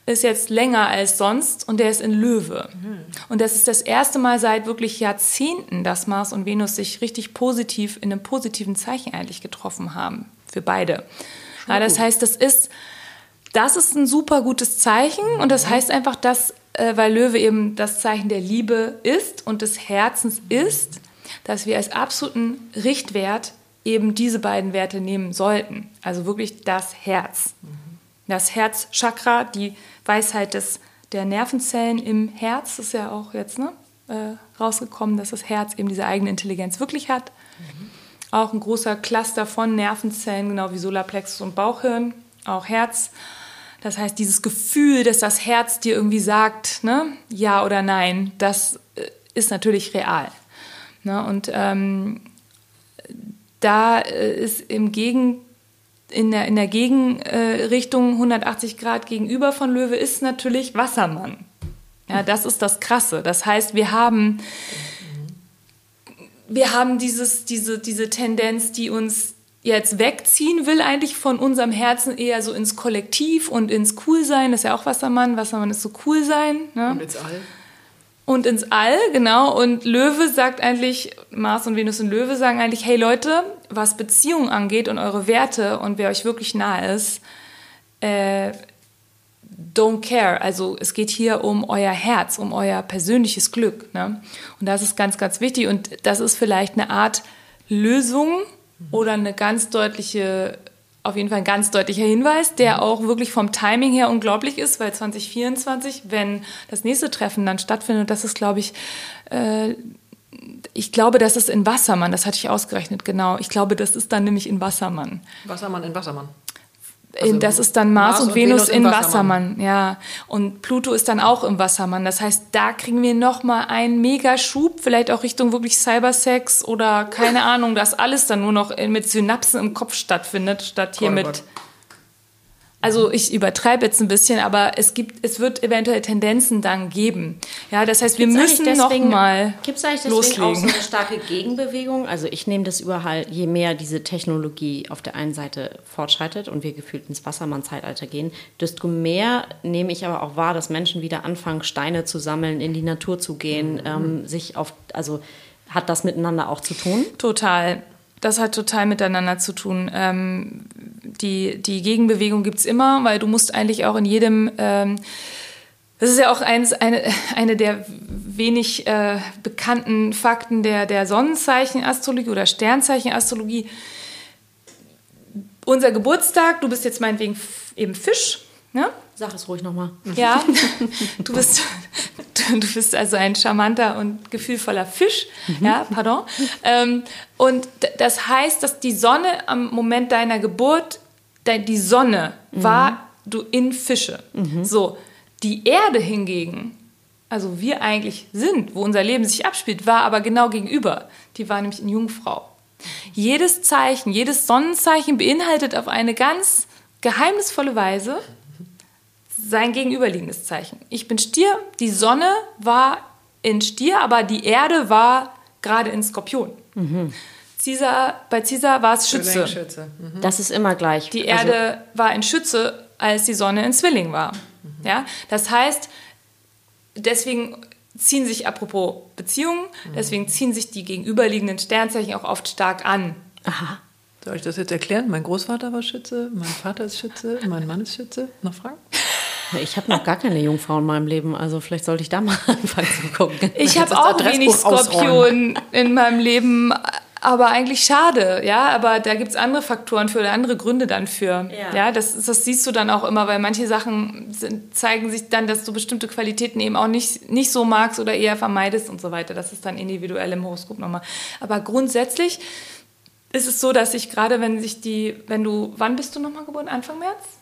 ist jetzt länger als sonst und der ist in Löwe. Mhm. Und das ist das erste Mal seit wirklich Jahrzehnten, dass Mars und Venus sich richtig positiv in einem positiven Zeichen eigentlich getroffen haben. Für beide. Ja, das heißt, das ist, das ist ein super gutes Zeichen mhm. und das heißt einfach, dass äh, weil Löwe eben das Zeichen der Liebe ist und des Herzens ist, dass wir als absoluten Richtwert eben diese beiden Werte nehmen sollten. Also wirklich das Herz. Das Herzchakra, die Weisheit des, der Nervenzellen im Herz, ist ja auch jetzt ne, äh, rausgekommen, dass das Herz eben diese eigene Intelligenz wirklich hat. Auch ein großer Cluster von Nervenzellen, genau wie Solarplexus und Bauchhirn, auch Herz. Das heißt, dieses Gefühl, dass das Herz dir irgendwie sagt, ne, ja oder nein, das äh, ist natürlich real. Ne? Und ähm, da äh, ist im Gegen, in der, in der Gegenrichtung äh, 180 Grad gegenüber von Löwe ist natürlich Wassermann. Ja, das ist das Krasse. Das heißt, wir haben, wir haben dieses, diese, diese Tendenz, die uns jetzt wegziehen will eigentlich von unserem Herzen eher so ins Kollektiv und ins Coolsein. Das ist ja auch Wassermann. Wassermann ist so cool sein. Ne? Und ins All. Und ins All, genau. Und Löwe sagt eigentlich, Mars und Venus und Löwe sagen eigentlich, hey Leute, was Beziehungen angeht und eure Werte und wer euch wirklich nahe ist, äh, don't care. Also es geht hier um euer Herz, um euer persönliches Glück. Ne? Und das ist ganz, ganz wichtig. Und das ist vielleicht eine Art Lösung oder eine ganz deutliche, auf jeden Fall ein ganz deutlicher Hinweis, der auch wirklich vom Timing her unglaublich ist, weil 2024, wenn das nächste Treffen dann stattfindet, das ist, glaube ich, äh, ich glaube, das ist in Wassermann, das hatte ich ausgerechnet, genau. Ich glaube, das ist dann nämlich in Wassermann. Wassermann in Wassermann. Also das ist dann Mars, Mars und, und, Venus, Venus in Wassermann. Wassermann. ja. Und Pluto ist dann auch im Wassermann. Das heißt, da kriegen wir nochmal einen Megaschub, vielleicht auch Richtung wirklich Cybersex oder keine Ahnung, dass alles dann nur noch mit Synapsen im Kopf stattfindet, statt hier oh mit Gott. Also ich übertreibe jetzt ein bisschen, aber es gibt, es wird eventuell Tendenzen dann geben. Ja, das heißt, wir gibt's müssen noch mal Gibt es eigentlich deswegen loslegen. auch so eine starke Gegenbewegung? Also ich nehme das überall, je mehr diese Technologie auf der einen Seite fortschreitet und wir gefühlt ins Wassermann-Zeitalter gehen, desto mehr nehme ich aber auch wahr, dass Menschen wieder anfangen, Steine zu sammeln, in die Natur zu gehen, mhm. ähm, sich auf, also hat das miteinander auch zu tun? Total. Das hat total miteinander zu tun. Ähm, die, die Gegenbewegung gibt es immer, weil du musst eigentlich auch in jedem, ähm, das ist ja auch eins, eine, eine der wenig äh, bekannten Fakten der, der Sonnenzeichenastrologie oder Sternzeichenastrologie. Unser Geburtstag, du bist jetzt meinetwegen eben Fisch, ne? Sag es ruhig nochmal. Ja, du bist, du bist also ein charmanter und gefühlvoller Fisch. Mhm. Ja, pardon. Ähm, und das heißt, dass die Sonne am Moment deiner Geburt, die Sonne mhm. war du in Fische. Mhm. So, die Erde hingegen, also wir eigentlich sind, wo unser Leben sich abspielt, war aber genau gegenüber. Die war nämlich in Jungfrau. Jedes Zeichen, jedes Sonnenzeichen beinhaltet auf eine ganz geheimnisvolle Weise sein gegenüberliegendes Zeichen. Ich bin Stier, die Sonne war in Stier, aber die Erde war gerade in Skorpion. Mhm. Caesar, bei Caesar war es Schütze. Schütze. Mhm. Das ist immer gleich. Die also Erde also, war in Schütze, als die Sonne in Zwilling war. Mhm. Ja? Das heißt, deswegen ziehen sich, apropos Beziehungen, mhm. deswegen ziehen sich die gegenüberliegenden Sternzeichen auch oft stark an. Aha. Soll ich das jetzt erklären? Mein Großvater war Schütze, mein Vater ist Schütze, mein Mann ist Schütze. Noch Fragen? Ich habe noch gar keine Jungfrau in meinem Leben, also vielleicht sollte ich da mal anfangen zu gucken. Ich habe auch wenig Skorpion in meinem Leben, aber eigentlich schade, ja. Aber da gibt es andere Faktoren für oder andere Gründe dann für. Ja, ja das, das siehst du dann auch immer, weil manche Sachen sind, zeigen sich dann, dass du bestimmte Qualitäten eben auch nicht, nicht so magst oder eher vermeidest und so weiter. Das ist dann individuell im Horoskop nochmal. Aber grundsätzlich ist es so, dass ich gerade, wenn sich die, wenn du, wann bist du nochmal geboren? Anfang März?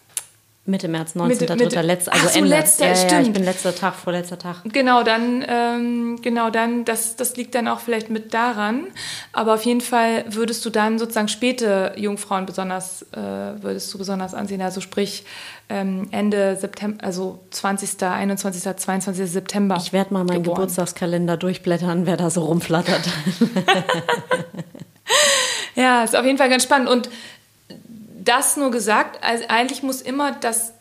Mitte März, 19.3. Letz, also so, Ende. Letzter, ja, stimmt. Ja, ich bin letzter Tag, vorletzter Tag. Genau, dann, ähm, genau, dann, das, das liegt dann auch vielleicht mit daran. Aber auf jeden Fall würdest du dann sozusagen späte Jungfrauen besonders, äh, würdest du besonders ansehen. Also sprich ähm, Ende September, also 20., 21., 22. September. Ich werde mal meinen geboren. Geburtstagskalender durchblättern, wer da so rumflattert. ja, ist auf jeden Fall ganz spannend. Und das nur gesagt, also eigentlich muss immer das,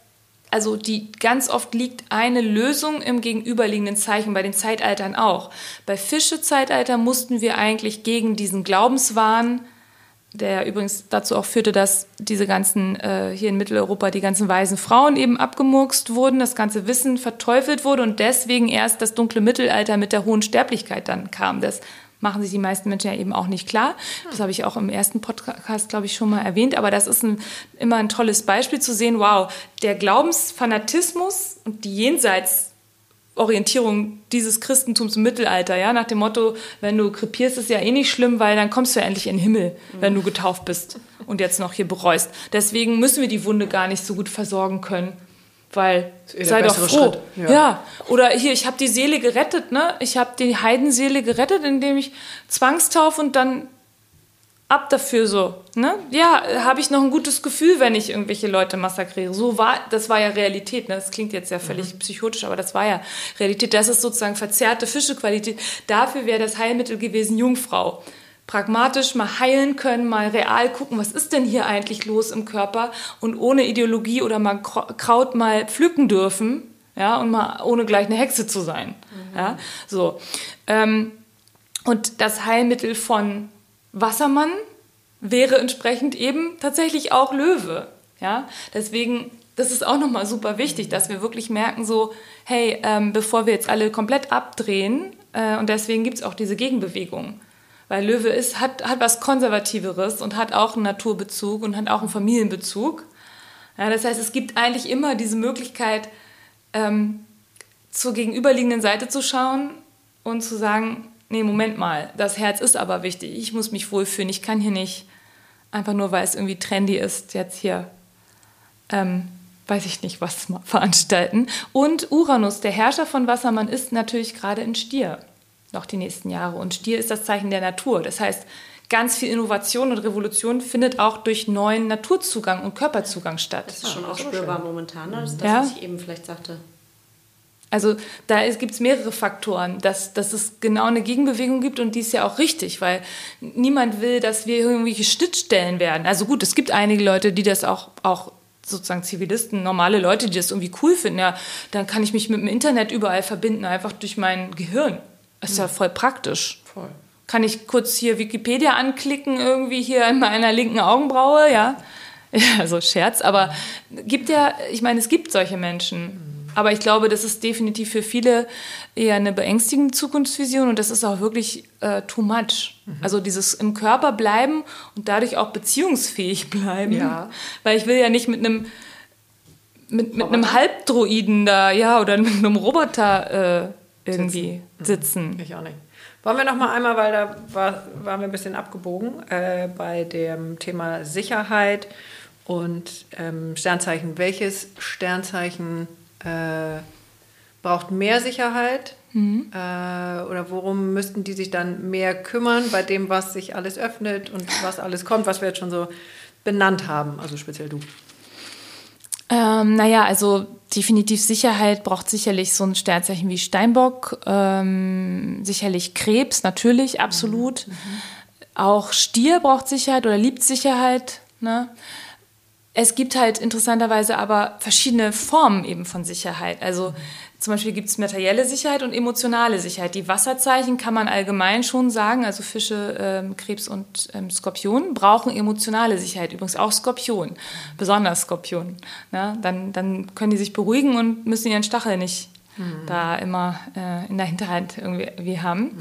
also die ganz oft liegt eine Lösung im gegenüberliegenden Zeichen, bei den Zeitaltern auch. Bei Fische-Zeitalter mussten wir eigentlich gegen diesen Glaubenswahn, der übrigens dazu auch führte, dass diese ganzen, äh, hier in Mitteleuropa, die ganzen weisen Frauen eben abgemurkst wurden, das ganze Wissen verteufelt wurde und deswegen erst das dunkle Mittelalter mit der hohen Sterblichkeit dann kam. Das machen sich die meisten Menschen ja eben auch nicht klar. Das habe ich auch im ersten Podcast, glaube ich, schon mal erwähnt. Aber das ist ein, immer ein tolles Beispiel zu sehen, wow, der Glaubensfanatismus und die Jenseitsorientierung dieses Christentums im Mittelalter, ja, nach dem Motto, wenn du krepierst, ist ja eh nicht schlimm, weil dann kommst du ja endlich in den Himmel, wenn du getauft bist und jetzt noch hier bereust. Deswegen müssen wir die Wunde gar nicht so gut versorgen können weil sei doch froh. Ja. ja. Oder hier, ich habe die Seele gerettet, ne? Ich habe die Heidenseele gerettet, indem ich zwangstaufe und dann ab dafür so, ne? Ja, habe ich noch ein gutes Gefühl, wenn ich irgendwelche Leute massakriere. So war, das war ja Realität, ne? Das klingt jetzt ja völlig mhm. psychotisch, aber das war ja Realität. Das ist sozusagen verzerrte Fischequalität. Dafür wäre das Heilmittel gewesen Jungfrau. Pragmatisch mal heilen können, mal real gucken, was ist denn hier eigentlich los im Körper und ohne Ideologie oder mal Kraut mal pflücken dürfen, ja, und mal ohne gleich eine Hexe zu sein, mhm. ja, so. Ähm, und das Heilmittel von Wassermann wäre entsprechend eben tatsächlich auch Löwe, ja, deswegen das ist auch nochmal super wichtig, dass wir wirklich merken, so, hey, ähm, bevor wir jetzt alle komplett abdrehen, äh, und deswegen gibt es auch diese Gegenbewegung. Weil Löwe ist, hat, hat was Konservativeres und hat auch einen Naturbezug und hat auch einen Familienbezug. Ja, das heißt, es gibt eigentlich immer diese Möglichkeit, ähm, zur gegenüberliegenden Seite zu schauen und zu sagen, nee, Moment mal, das Herz ist aber wichtig, ich muss mich wohlfühlen, ich kann hier nicht einfach nur, weil es irgendwie trendy ist, jetzt hier, ähm, weiß ich nicht, was veranstalten. Und Uranus, der Herrscher von Wassermann, ist natürlich gerade in Stier noch die nächsten Jahre. Und Stier ist das Zeichen der Natur. Das heißt, ganz viel Innovation und Revolution findet auch durch neuen Naturzugang und Körperzugang statt. Das ist schon auch spürbar momentan, ne? das ist das, ja. was ich eben vielleicht sagte. Also da gibt es mehrere Faktoren, dass, dass es genau eine Gegenbewegung gibt und die ist ja auch richtig, weil niemand will, dass wir irgendwelche Schnittstellen werden. Also gut, es gibt einige Leute, die das auch, auch sozusagen Zivilisten, normale Leute, die das irgendwie cool finden. Ja, dann kann ich mich mit dem Internet überall verbinden, einfach durch mein Gehirn. Das ist ja voll praktisch. Voll. Kann ich kurz hier Wikipedia anklicken, irgendwie hier in meiner linken Augenbraue, ja? Ja, also Scherz, aber gibt ja, ich meine, es gibt solche Menschen. Aber ich glaube, das ist definitiv für viele eher eine beängstigende Zukunftsvision und das ist auch wirklich äh, too much. Mhm. Also dieses im Körper bleiben und dadurch auch beziehungsfähig bleiben. Ja. Weil ich will ja nicht mit einem mit, mit einem Halbdroiden da, ja, oder mit einem Roboter äh, irgendwie sitzen. sitzen. Mhm. Ich auch nicht. Wollen wir noch mal einmal, weil da war, waren wir ein bisschen abgebogen äh, bei dem Thema Sicherheit und ähm, Sternzeichen. Welches Sternzeichen äh, braucht mehr Sicherheit? Mhm. Äh, oder worum müssten die sich dann mehr kümmern bei dem, was sich alles öffnet und was alles kommt, was wir jetzt schon so benannt haben, also speziell du? Ähm, naja, also definitiv Sicherheit braucht sicherlich so ein Sternzeichen wie Steinbock, ähm, sicherlich Krebs, natürlich, absolut. Mhm. mhm. Auch Stier braucht Sicherheit oder liebt Sicherheit. Ne? Es gibt halt interessanterweise aber verschiedene Formen eben von Sicherheit. Also mhm zum Beispiel gibt es materielle Sicherheit und emotionale Sicherheit. Die Wasserzeichen kann man allgemein schon sagen, also Fische, ähm, Krebs und ähm, Skorpion brauchen emotionale Sicherheit. Übrigens auch Skorpion, besonders Skorpion. Ja, dann, dann können die sich beruhigen und müssen ihren Stachel nicht mhm. da immer äh, in der Hinterhand irgendwie haben. Mhm.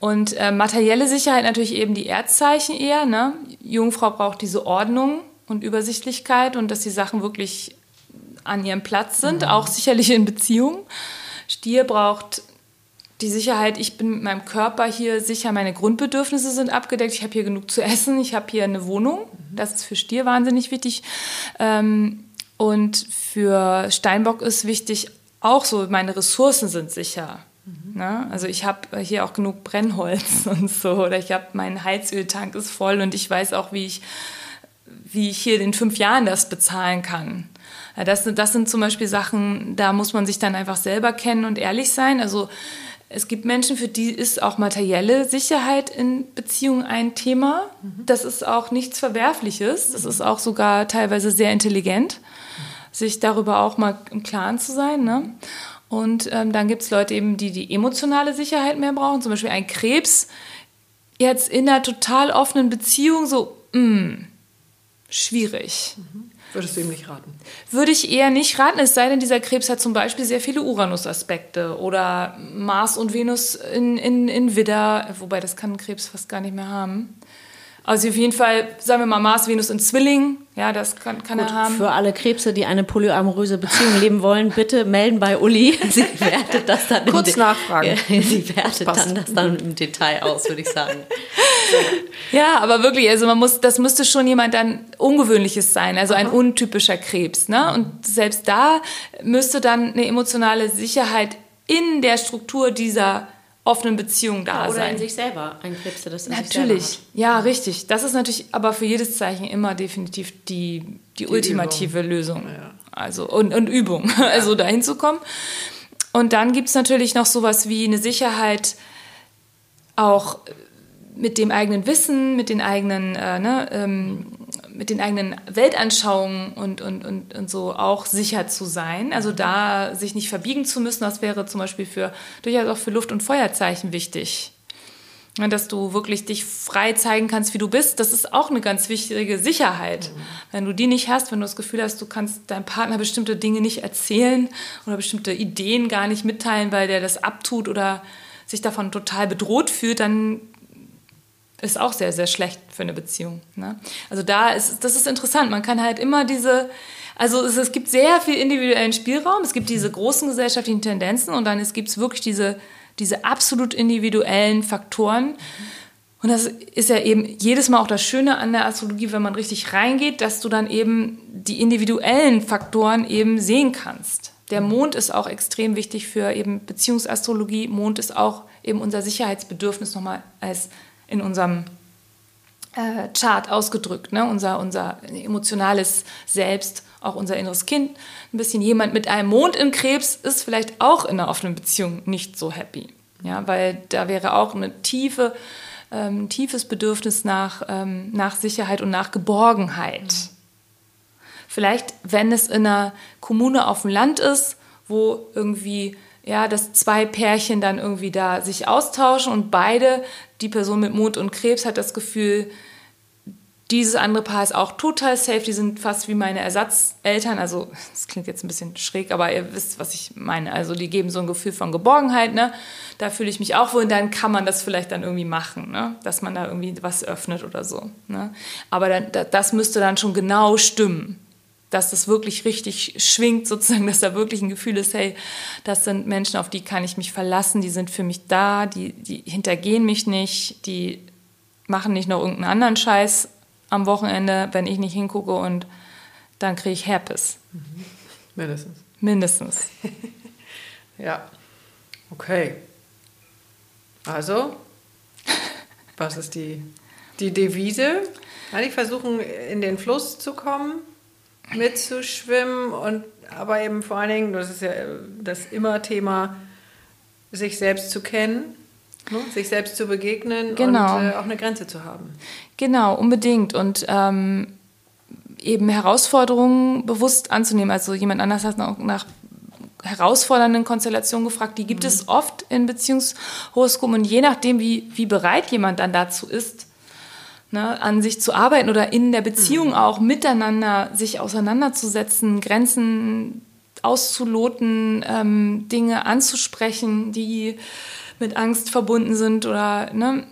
Und äh, materielle Sicherheit natürlich eben die Erdzeichen eher. Ne? Jungfrau braucht diese Ordnung und Übersichtlichkeit und dass die Sachen wirklich an ihrem Platz sind, mhm. auch sicherlich in Beziehungen. Stier braucht die Sicherheit, ich bin mit meinem Körper hier sicher, meine Grundbedürfnisse sind abgedeckt, ich habe hier genug zu essen, ich habe hier eine Wohnung. Mhm. Das ist für Stier wahnsinnig wichtig. Ähm, und für Steinbock ist wichtig auch so, meine Ressourcen sind sicher. Mhm. Ne? Also ich habe hier auch genug Brennholz und so. Oder ich habe, mein Heizöltank ist voll und ich weiß auch, wie ich, wie ich hier in fünf Jahren das bezahlen kann. Das, das sind zum Beispiel Sachen, da muss man sich dann einfach selber kennen und ehrlich sein. Also es gibt Menschen, für die ist auch materielle Sicherheit in Beziehungen ein Thema. Das ist auch nichts Verwerfliches. Das ist auch sogar teilweise sehr intelligent, sich darüber auch mal im Klaren zu sein. Ne? Und ähm, dann gibt es Leute eben, die die emotionale Sicherheit mehr brauchen. Zum Beispiel ein Krebs jetzt in einer total offenen Beziehung so, mh, mm, schwierig. Mhm. Würdest du ihm nicht raten? Würde ich eher nicht raten, es sei denn, dieser Krebs hat zum Beispiel sehr viele Uranus-Aspekte oder Mars und Venus in, in, in Widder, wobei das kann ein Krebs fast gar nicht mehr haben. Also auf jeden Fall, sagen wir mal, Mars, Venus und Zwilling. Ja, das kann, kann Gut, er haben. Für alle Krebse, die eine polyamoröse Beziehung leben wollen, bitte melden bei Uli. Sie wertet das dann Kurz nachfragen. Sie wertet Passt. dann das dann im Detail aus, würde ich sagen. ja, aber wirklich, also man muss, das müsste schon jemand dann Ungewöhnliches sein, also ein untypischer Krebs. Ne? Und selbst da müsste dann eine emotionale Sicherheit in der Struktur dieser offenen Beziehung da ja, oder sein. Oder in sich selber, ein der das in Natürlich, ja, richtig. Das ist natürlich aber für jedes Zeichen immer definitiv die, die, die ultimative Übung. Lösung. Ja. Also, und, und Übung, ja. also dahin zu kommen. Und dann gibt es natürlich noch sowas wie eine Sicherheit auch mit dem eigenen Wissen, mit den eigenen, äh, ne, ähm, mit den eigenen Weltanschauungen und, und, und, und so auch sicher zu sein. Also da sich nicht verbiegen zu müssen, das wäre zum Beispiel für durchaus auch für Luft- und Feuerzeichen wichtig. Dass du wirklich dich frei zeigen kannst, wie du bist, das ist auch eine ganz wichtige Sicherheit. Mhm. Wenn du die nicht hast, wenn du das Gefühl hast, du kannst deinem Partner bestimmte Dinge nicht erzählen oder bestimmte Ideen gar nicht mitteilen, weil der das abtut oder sich davon total bedroht fühlt, dann ist auch sehr, sehr schlecht für eine Beziehung. Ne? Also da ist, das ist interessant. Man kann halt immer diese, also es, es gibt sehr viel individuellen Spielraum. Es gibt diese großen gesellschaftlichen Tendenzen und dann gibt es wirklich diese, diese absolut individuellen Faktoren. Und das ist ja eben jedes Mal auch das Schöne an der Astrologie, wenn man richtig reingeht, dass du dann eben die individuellen Faktoren eben sehen kannst. Der Mond ist auch extrem wichtig für eben Beziehungsastrologie. Mond ist auch eben unser Sicherheitsbedürfnis nochmal als in unserem äh, Chart ausgedrückt, ne? unser, unser emotionales Selbst, auch unser inneres Kind. Ein bisschen jemand mit einem Mond im Krebs ist vielleicht auch in einer offenen Beziehung nicht so happy, ja? weil da wäre auch eine tiefe, ähm, tiefes Bedürfnis nach, ähm, nach Sicherheit und nach Geborgenheit. Mhm. Vielleicht, wenn es in einer Kommune auf dem Land ist, wo irgendwie ja, dass zwei Pärchen dann irgendwie da sich austauschen und beide, die Person mit Mond und Krebs hat das Gefühl, dieses andere Paar ist auch total safe, die sind fast wie meine Ersatzeltern, also das klingt jetzt ein bisschen schräg, aber ihr wisst, was ich meine, also die geben so ein Gefühl von Geborgenheit, ne? da fühle ich mich auch wohl und dann kann man das vielleicht dann irgendwie machen, ne? dass man da irgendwie was öffnet oder so. Ne? Aber dann, das müsste dann schon genau stimmen dass das wirklich richtig schwingt, sozusagen, dass da wirklich ein Gefühl ist, hey, das sind Menschen, auf die kann ich mich verlassen, die sind für mich da, die, die hintergehen mich nicht, die machen nicht noch irgendeinen anderen Scheiß am Wochenende, wenn ich nicht hingucke und dann kriege ich Herpes. Mhm. Mindestens. Mindestens. ja. Okay. Also, was ist die, die Devise? Eigentlich versuchen, in den Fluss zu kommen mitzuschwimmen und aber eben vor allen Dingen, das ist ja das immer Thema, sich selbst zu kennen, ne? sich selbst zu begegnen genau. und äh, auch eine Grenze zu haben. Genau, unbedingt. Und ähm, eben Herausforderungen bewusst anzunehmen. Also jemand anders hat noch nach herausfordernden Konstellationen gefragt. Die gibt mhm. es oft in Beziehungshoroskopen und je nachdem, wie, wie bereit jemand dann dazu ist, ne, an sich zu arbeiten oder in der Beziehung mhm. auch miteinander sich auseinanderzusetzen, Grenzen auszuloten, ähm, Dinge anzusprechen, die mit Angst verbunden sind oder ne,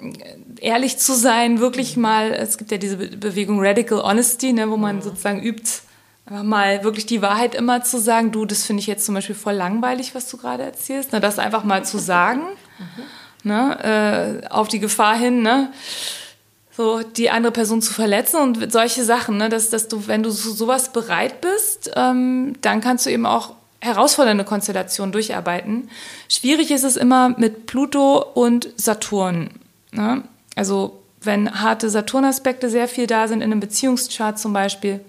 ehrlich zu sein, wirklich mhm. mal, es gibt ja diese Bewegung Radical Honesty, ne, wo man mhm. sozusagen übt, einfach mal wirklich die Wahrheit immer zu sagen, du, das finde ich jetzt zum Beispiel voll langweilig, was du gerade erzählst, ne, das einfach mal zu sagen, mhm. ne, äh, auf die Gefahr hin, ne, so die andere Person zu verletzen und solche Sachen, ne? dass, dass du, wenn du zu sowas bereit bist, ähm, dann kannst du eben auch herausfordernde Konstellationen durcharbeiten. Schwierig ist es immer mit Pluto und Saturn. Ne? Also wenn harte Saturn-Aspekte sehr viel da sind in einem Beziehungschart zum Beispiel,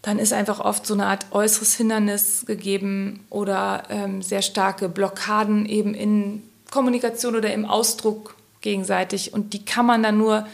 dann ist einfach oft so eine Art äußeres Hindernis gegeben oder ähm, sehr starke Blockaden eben in Kommunikation oder im Ausdruck gegenseitig. Und die kann man dann nur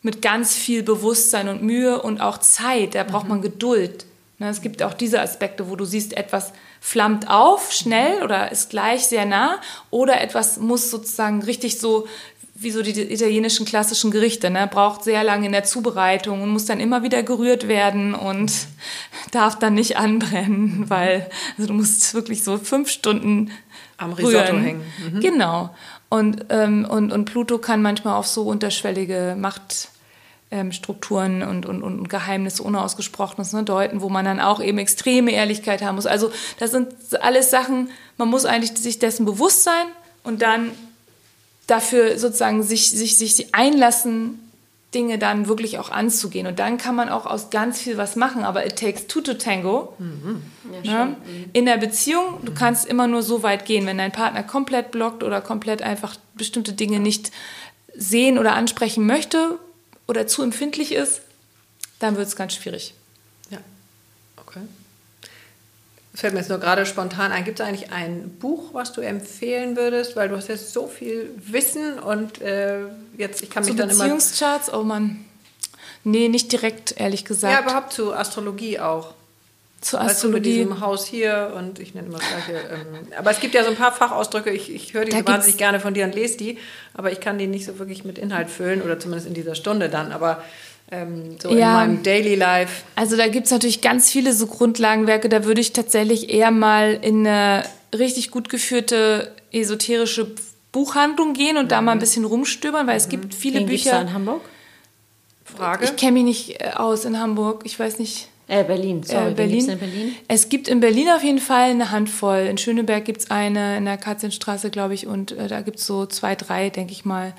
mit ganz viel Bewusstsein und Mühe und auch Zeit, da braucht man Geduld. Ne, es gibt auch diese Aspekte, wo du siehst, etwas flammt auf, schnell oder ist gleich sehr nah oder etwas muss sozusagen richtig so, wie so die italienischen klassischen Gerichte, ne? braucht sehr lange in der Zubereitung und muss dann immer wieder gerührt werden und darf dann nicht anbrennen, weil also du musst wirklich so fünf Stunden am Risotto rühren. hängen. Mhm. Genau. Und, ähm, und, und Pluto kann manchmal auf so unterschwellige Machtstrukturen ähm, und, und, und Geheimnisse Unausgesprochenes ne, deuten, wo man dann auch eben extreme Ehrlichkeit haben muss. Also das sind alles Sachen, man muss eigentlich sich dessen bewusst sein und dann dafür sozusagen sich, sich, sich einlassen, Dinge dann wirklich auch anzugehen. Und dann kann man auch aus ganz viel was machen. Aber it takes two to tango. Mhm. Ja, ne? In der Beziehung, du kannst immer nur so weit gehen. Wenn dein Partner komplett blockt oder komplett einfach bestimmte Dinge nicht sehen oder ansprechen möchte oder zu empfindlich ist, dann wird es ganz schwierig. Ja, okay. Es fällt mir jetzt nur gerade spontan ein. Gibt es eigentlich ein Buch, was du empfehlen würdest? Weil du hast jetzt so viel Wissen und äh, jetzt, ich kann mich zu dann immer... Beziehungscharts? Oh Mann. Nee, nicht direkt, ehrlich gesagt. Ja, überhaupt zu Astrologie auch. Zur Weißt du, mit Astrologie. diesem Haus hier und ich nenne immer das gleiche. Ähm, aber es gibt ja so ein paar Fachausdrücke, ich, ich höre die so wahnsinnig gerne von dir und lese die, aber ich kann die nicht so wirklich mit Inhalt füllen oder zumindest in dieser Stunde dann. Aber ähm, so in Ja. meinem Daily Life. Also da gibt es natürlich ganz viele so Grundlagenwerke. Da würde ich tatsächlich eher mal in eine richtig gut geführte esoterische Buchhandlung gehen und da mal ein bisschen rumstöbern, weil es gibt viele Den gibt's da Bücher. in Hamburg? Frage. Ich kenne mich nicht äh, aus in Hamburg. Ich weiß nicht. Äh, Berlin, sorry. äh, denn in Berlin? Es gibt in Berlin auf jeden Fall eine Handvoll. In Schöneberg gibt es eine, in der Katzenstraße, glaube ich, und äh, da gibt es so zwei, drei, denke ich mal,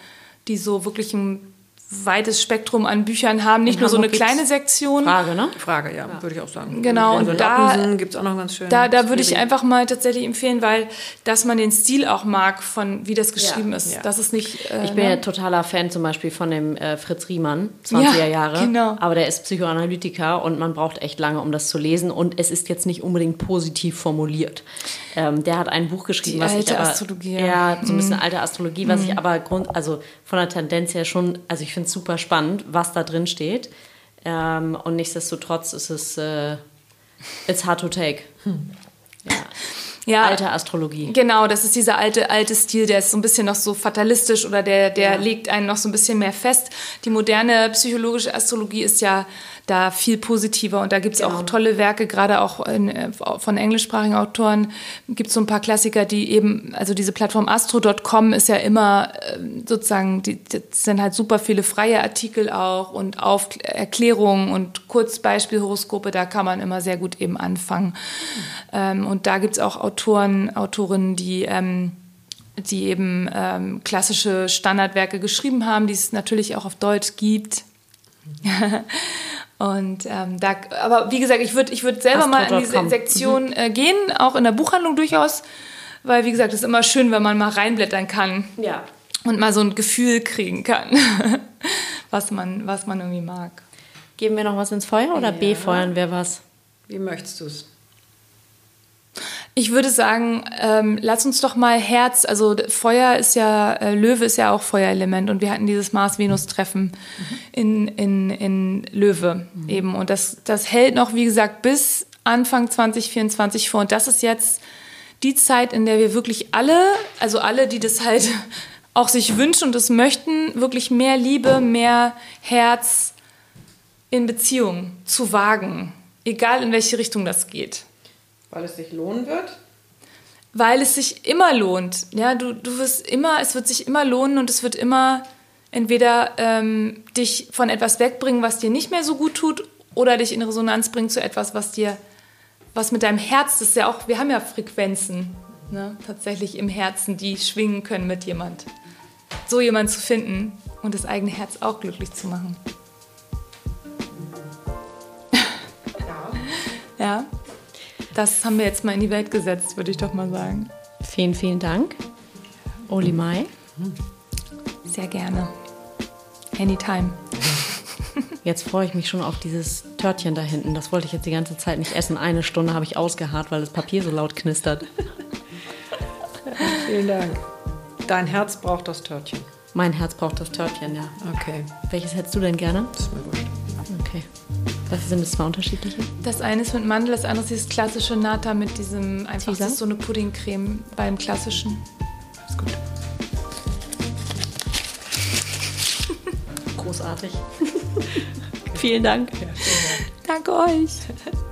die so wirklich ein weites Spektrum an Büchern haben. Nicht In nur so eine Hamburg kleine Sektion. Frage, ne? Frage, ja, würde ich auch sagen. Genau, Und und da- gibt es auch noch ganz schön. Da, da würde ich einfach mal tatsächlich empfehlen, weil dass man den Stil auch mag, von wie das geschrieben ist. ja. Das ist nicht. Äh, Ich bin ne? ja totaler Fan zum Beispiel von dem äh, Fritz Riemann, 20er Ja, Jahre. genau. Aber der ist Psychoanalytiker und man braucht echt lange, um das zu lesen. Und es ist jetzt nicht unbedingt positiv formuliert. Ähm, der hat ein Buch geschrieben, Die was alte ich aber, Astrologie, ja. Ja, so ein bisschen alte Astrologie, was ich aber Grund, also von der Tendenz her schon, also ich finde es super spannend, was da drin steht. Ähm, und nichtsdestotrotz ist es, äh, it's hard to take. Ja. ja, Alte Astrologie. Genau, das ist dieser alte, alte Stil, der ist so ein bisschen noch so fatalistisch oder der, der legt einen noch so ein bisschen mehr fest. Die moderne psychologische Astrologie ist ja da viel positiver und da gibt es Genau. auch tolle Werke, gerade auch in, äh, von englischsprachigen Autoren gibt es so ein paar Klassiker, die eben, also diese Plattform astro.com ist ja immer ähm, sozusagen, die, das sind halt super viele freie Artikel auch und Auf Erklärungen und Kurzbeispielhoroskope, da kann man immer sehr gut eben anfangen. Ähm, und da gibt es auch Autoren, Autorinnen, die, ähm, die eben ähm, klassische Standardwerke geschrieben haben, die es natürlich auch auf Deutsch gibt. Und ähm, da, aber wie gesagt, ich würde ich würd selber mal in diese. Sektion äh, gehen, auch in der Buchhandlung durchaus, weil wie gesagt, es ist immer schön, wenn man mal reinblättern kann Ja. und mal so ein Gefühl kriegen kann, was man, was man irgendwie mag. Geben wir noch was ins Feuer oder befeuern wir was? Wie möchtest du es? Ich würde sagen, ähm, lass uns doch mal Herz, also Feuer ist ja, äh, Löwe ist ja auch Feuerelement und wir hatten dieses Mars-Venus-Treffen in, in, in Löwe eben. Und das, das hält noch, wie gesagt, bis Anfang 2024 vor. Und das ist jetzt die Zeit, in der wir wirklich alle, also alle, die das halt auch sich wünschen und das möchten, wirklich mehr Liebe, mehr Herz in Beziehung zu wagen, egal in welche Richtung das geht. Weil es sich lohnen wird? Weil es sich immer lohnt. Ja, du, du wirst immer, es wird sich immer lohnen und es wird immer entweder ähm, dich von etwas wegbringen, was dir nicht mehr so gut tut, oder dich in Resonanz bringen zu etwas, was dir, was mit deinem Herz, das ist ja auch, wir haben ja Frequenzen, ne, tatsächlich im Herzen, die schwingen können mit jemand. So jemand zu finden und das eigene Herz auch glücklich zu machen. Ja. Das haben wir jetzt mal in die Welt gesetzt, würde ich doch mal sagen. Vielen, vielen Dank. Oli Mai. Sehr gerne. Anytime. Jetzt freue ich mich schon auf dieses Törtchen da hinten. Das wollte ich jetzt die ganze Zeit nicht essen. Eine Stunde habe ich ausgeharrt, weil das Papier so laut knistert. Vielen Dank. Dein Herz braucht das Törtchen. Mein Herz braucht das Törtchen, ja. Okay, Welches hättest du denn gerne? das ist mir wurscht. Was sind das zwei unterschiedliche? Das eine ist mit Mandel, das andere ist dieses klassische Nata mit diesem, einfach, das ist so eine Puddingcreme beim klassischen. Ist gut. Großartig. vielen Dank. Danke euch.